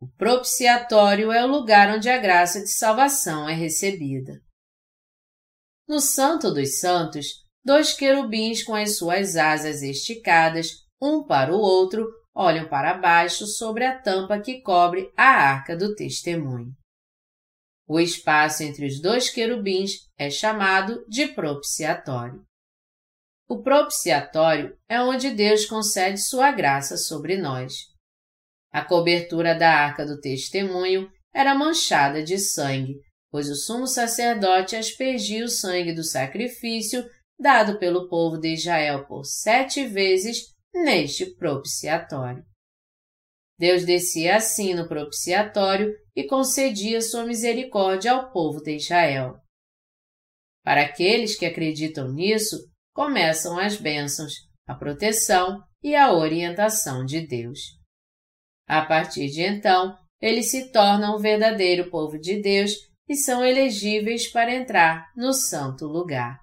O propiciatório é o lugar onde a graça de salvação é recebida. No Santo dos Santos, dois querubins com as suas asas esticadas, um para o outro, olham para baixo sobre a tampa que cobre a arca do testemunho. O espaço entre os dois querubins é chamado de propiciatório. O propiciatório é onde Deus concede sua graça sobre nós. A cobertura da arca do testemunho era manchada de sangue, pois o sumo sacerdote aspergia o sangue do sacrifício dado pelo povo de Israel por sete vezes neste propiciatório. Deus descia assim no propiciatório e concedia sua misericórdia ao povo de Israel. Para aqueles que acreditam nisso, começam as bênçãos, a proteção e a orientação de Deus. A partir de então, eles se tornam o verdadeiro povo de Deus e são elegíveis para entrar no santo lugar.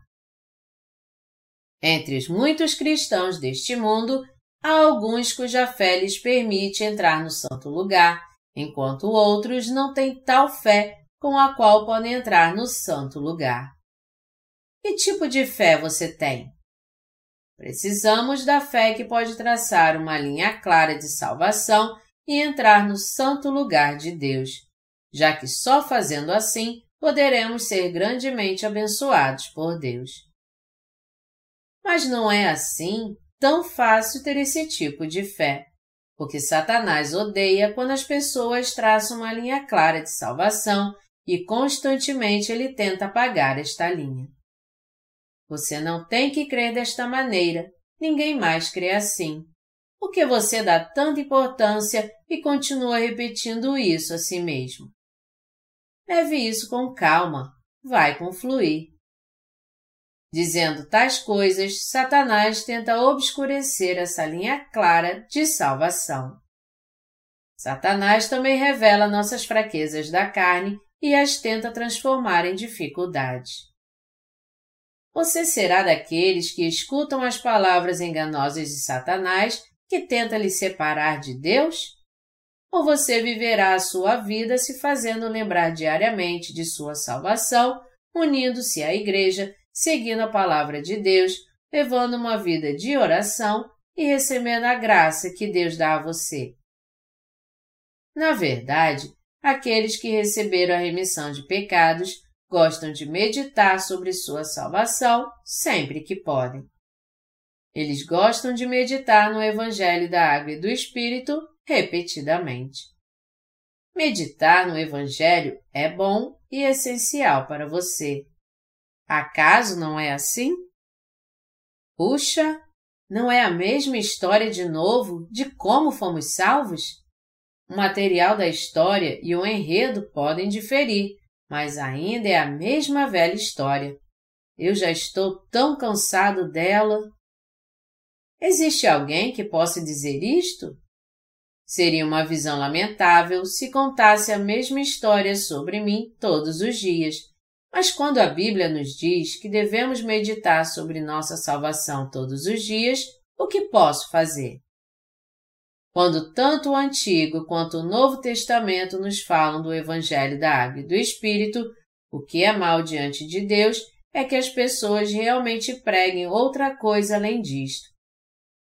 Entre os muitos cristãos deste mundo, há alguns cuja fé lhes permite entrar no santo lugar enquanto outros não têm tal fé com a qual podem entrar no santo lugar. Que tipo de fé você tem? Precisamos da fé que pode traçar uma linha clara de salvação e entrar no santo lugar de Deus, já que só fazendo assim poderemos ser grandemente abençoados por Deus. Mas não é assim tão fácil ter esse tipo de fé, porque Satanás odeia quando as pessoas traçam uma linha clara de salvação e constantemente ele tenta apagar esta linha. Você não tem que crer desta maneira, ninguém mais crê assim. Por que você dá tanta importância e continua repetindo isso a si mesmo? Leve isso com calma, vai confluir. Dizendo tais coisas, Satanás tenta obscurecer essa linha clara de salvação. Satanás também revela nossas fraquezas da carne e as tenta transformar em dificuldades. Você será daqueles que escutam as palavras enganosas de Satanás que tenta lhe separar de Deus? Ou você viverá a sua vida se fazendo lembrar diariamente de sua salvação, unindo-se à Igreja, seguindo a palavra de Deus, levando uma vida de oração e recebendo a graça que Deus dá a você? Na verdade, aqueles que receberam a remissão de pecados gostam de meditar sobre sua salvação sempre que podem. Eles gostam de meditar no Evangelho da Água e do Espírito repetidamente. Meditar no Evangelho é bom e essencial para você. Acaso não é assim? Puxa, não é a mesma história de novo de como fomos salvos? O material da história e o enredo podem diferir, mas ainda é a mesma velha história. Eu já estou tão cansado dela. Existe alguém que possa dizer isto? Seria uma visão lamentável se contasse a mesma história sobre mim todos os dias. Mas quando a Bíblia nos diz que devemos meditar sobre nossa salvação todos os dias, o que posso fazer? Quando tanto o Antigo quanto o Novo Testamento nos falam do Evangelho da Água e do Espírito, o que é mal diante de Deus é que as pessoas realmente preguem outra coisa além disto.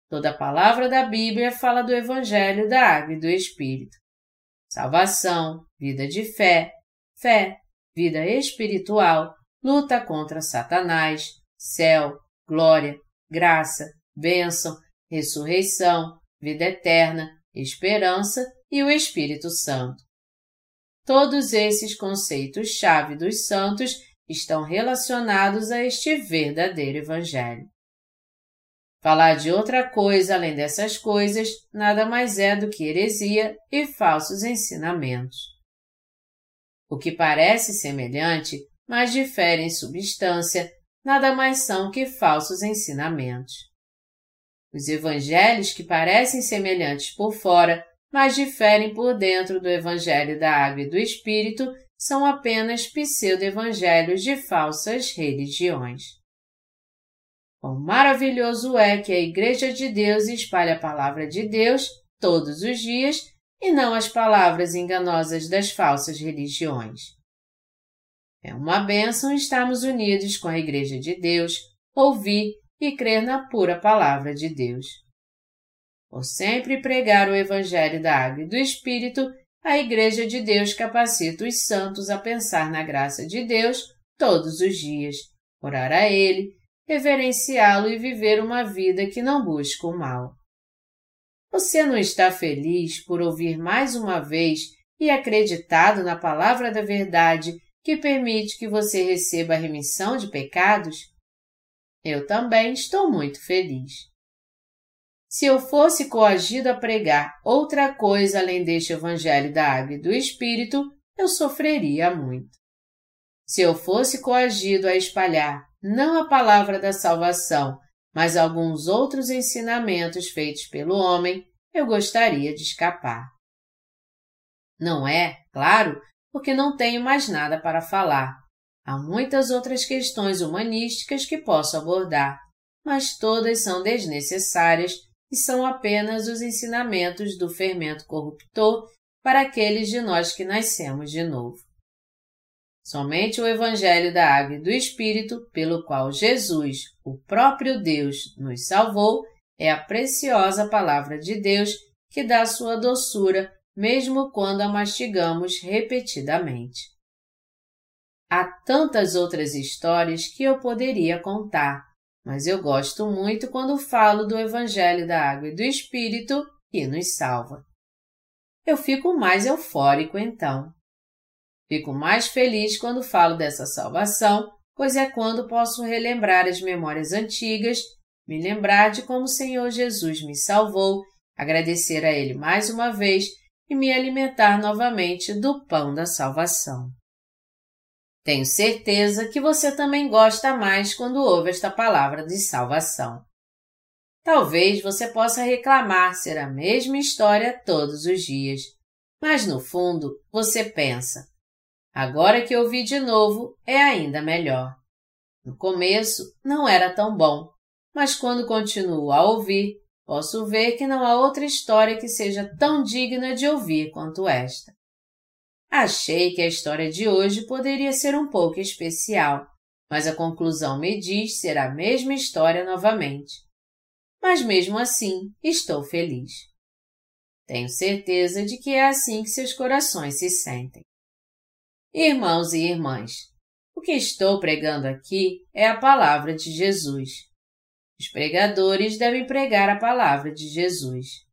Toda a palavra da Bíblia fala do Evangelho da Água e do Espírito. Salvação, vida de fé, fé, vida espiritual, luta contra Satanás, céu, glória, graça, bênção, ressurreição, vida eterna, esperança e o Espírito Santo. Todos esses conceitos-chave dos santos estão relacionados a este verdadeiro Evangelho. Falar de outra coisa além dessas coisas nada mais é do que heresia e falsos ensinamentos. O que parece semelhante, mas difere em substância, nada mais são que falsos ensinamentos. Os evangelhos que parecem semelhantes por fora, mas diferem por dentro do evangelho da água e do espírito, são apenas pseudo-evangelhos de falsas religiões. Quão maravilhoso é que a Igreja de Deus espalhe a palavra de Deus todos os dias e não as palavras enganosas das falsas religiões. É uma bênção estarmos unidos com a Igreja de Deus, ouvir e crer na pura palavra de Deus. Por sempre pregar o Evangelho da Água e do Espírito, a Igreja de Deus capacita os santos a pensar na graça de Deus todos os dias, orar a Ele, reverenciá-lo e viver uma vida que não busca o mal. Você não está feliz por ouvir mais uma vez e acreditado na palavra da verdade que permite que você receba a remissão de pecados? Eu também estou muito feliz. Se eu fosse coagido a pregar outra coisa além deste Evangelho da Água e do Espírito, eu sofreria muito. Se eu fosse coagido a espalhar não a palavra da salvação, mas alguns outros ensinamentos feitos pelo homem, eu gostaria de escapar. Não é, claro, porque não tenho mais nada para falar. Há muitas outras questões humanísticas que posso abordar, mas todas são desnecessárias e são apenas os ensinamentos do fermento corruptor para aqueles de nós que nascemos de novo. Somente o Evangelho da Água e do Espírito, pelo qual Jesus, o próprio Deus, nos salvou, é a preciosa Palavra de Deus que dá sua doçura mesmo quando a mastigamos repetidamente. Há tantas outras histórias que eu poderia contar, mas eu gosto muito quando falo do Evangelho da Água e do Espírito que nos salva. Eu fico mais eufórico então. Fico mais feliz quando falo dessa salvação, pois é quando posso relembrar as memórias antigas, me lembrar de como o Senhor Jesus me salvou, agradecer a Ele mais uma vez e me alimentar novamente do pão da salvação. Tenho certeza que você também gosta mais quando ouve esta palavra de salvação. Talvez você possa reclamar ser a mesma história todos os dias, mas no fundo você pensa: Agora que ouvi de novo, é ainda melhor. No começo não era tão bom, mas quando continuo a ouvir, posso ver que não há outra história que seja tão digna de ouvir quanto esta. Achei que a história de hoje poderia ser um pouco especial, mas a conclusão me diz ser a mesma história novamente. Mas mesmo assim, estou feliz. Tenho certeza de que é assim que seus corações se sentem. Irmãos e irmãs, o que estou pregando aqui é a palavra de Jesus. Os pregadores devem pregar a palavra de Jesus.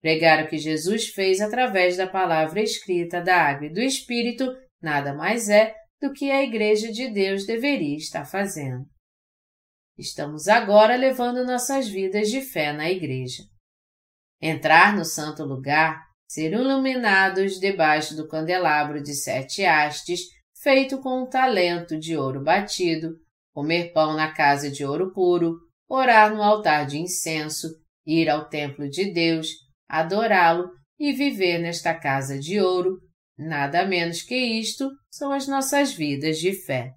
Pregar o que Jesus fez através da palavra escrita da água e do Espírito nada mais é do que a Igreja de Deus deveria estar fazendo. Estamos agora levando nossas vidas de fé na Igreja. Entrar no santo lugar ser iluminados debaixo do candelabro de sete hastes, feito com um talento de ouro batido, comer pão na casa de ouro puro, orar no altar de incenso, ir ao templo de Deus, adorá-lo e viver nesta casa de ouro, nada menos que isto são as nossas vidas de fé.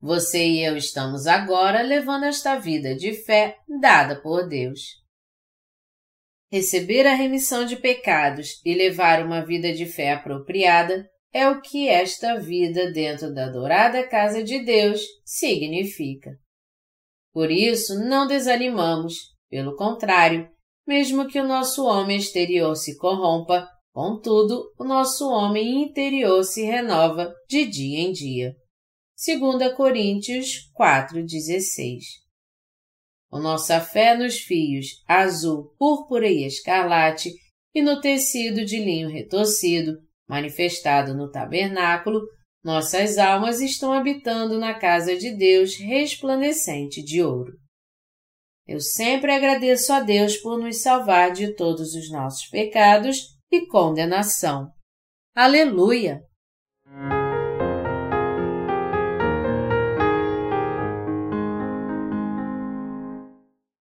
Você e eu estamos agora levando esta vida de fé dada por Deus. Receber a remissão de pecados e levar uma vida de fé apropriada é o que esta vida dentro da adorada casa de Deus significa. Por isso, não desanimamos, pelo contrário, mesmo que o nosso homem exterior se corrompa, contudo, o nosso homem interior se renova de dia em dia. 2 Coríntios 4,16 a nossa fé nos fios azul, púrpura e escarlate e no tecido de linho retorcido, manifestado no tabernáculo, nossas almas estão habitando na casa de Deus resplandecente de ouro. Eu sempre agradeço a Deus por nos salvar de todos os nossos pecados e condenação. Aleluia!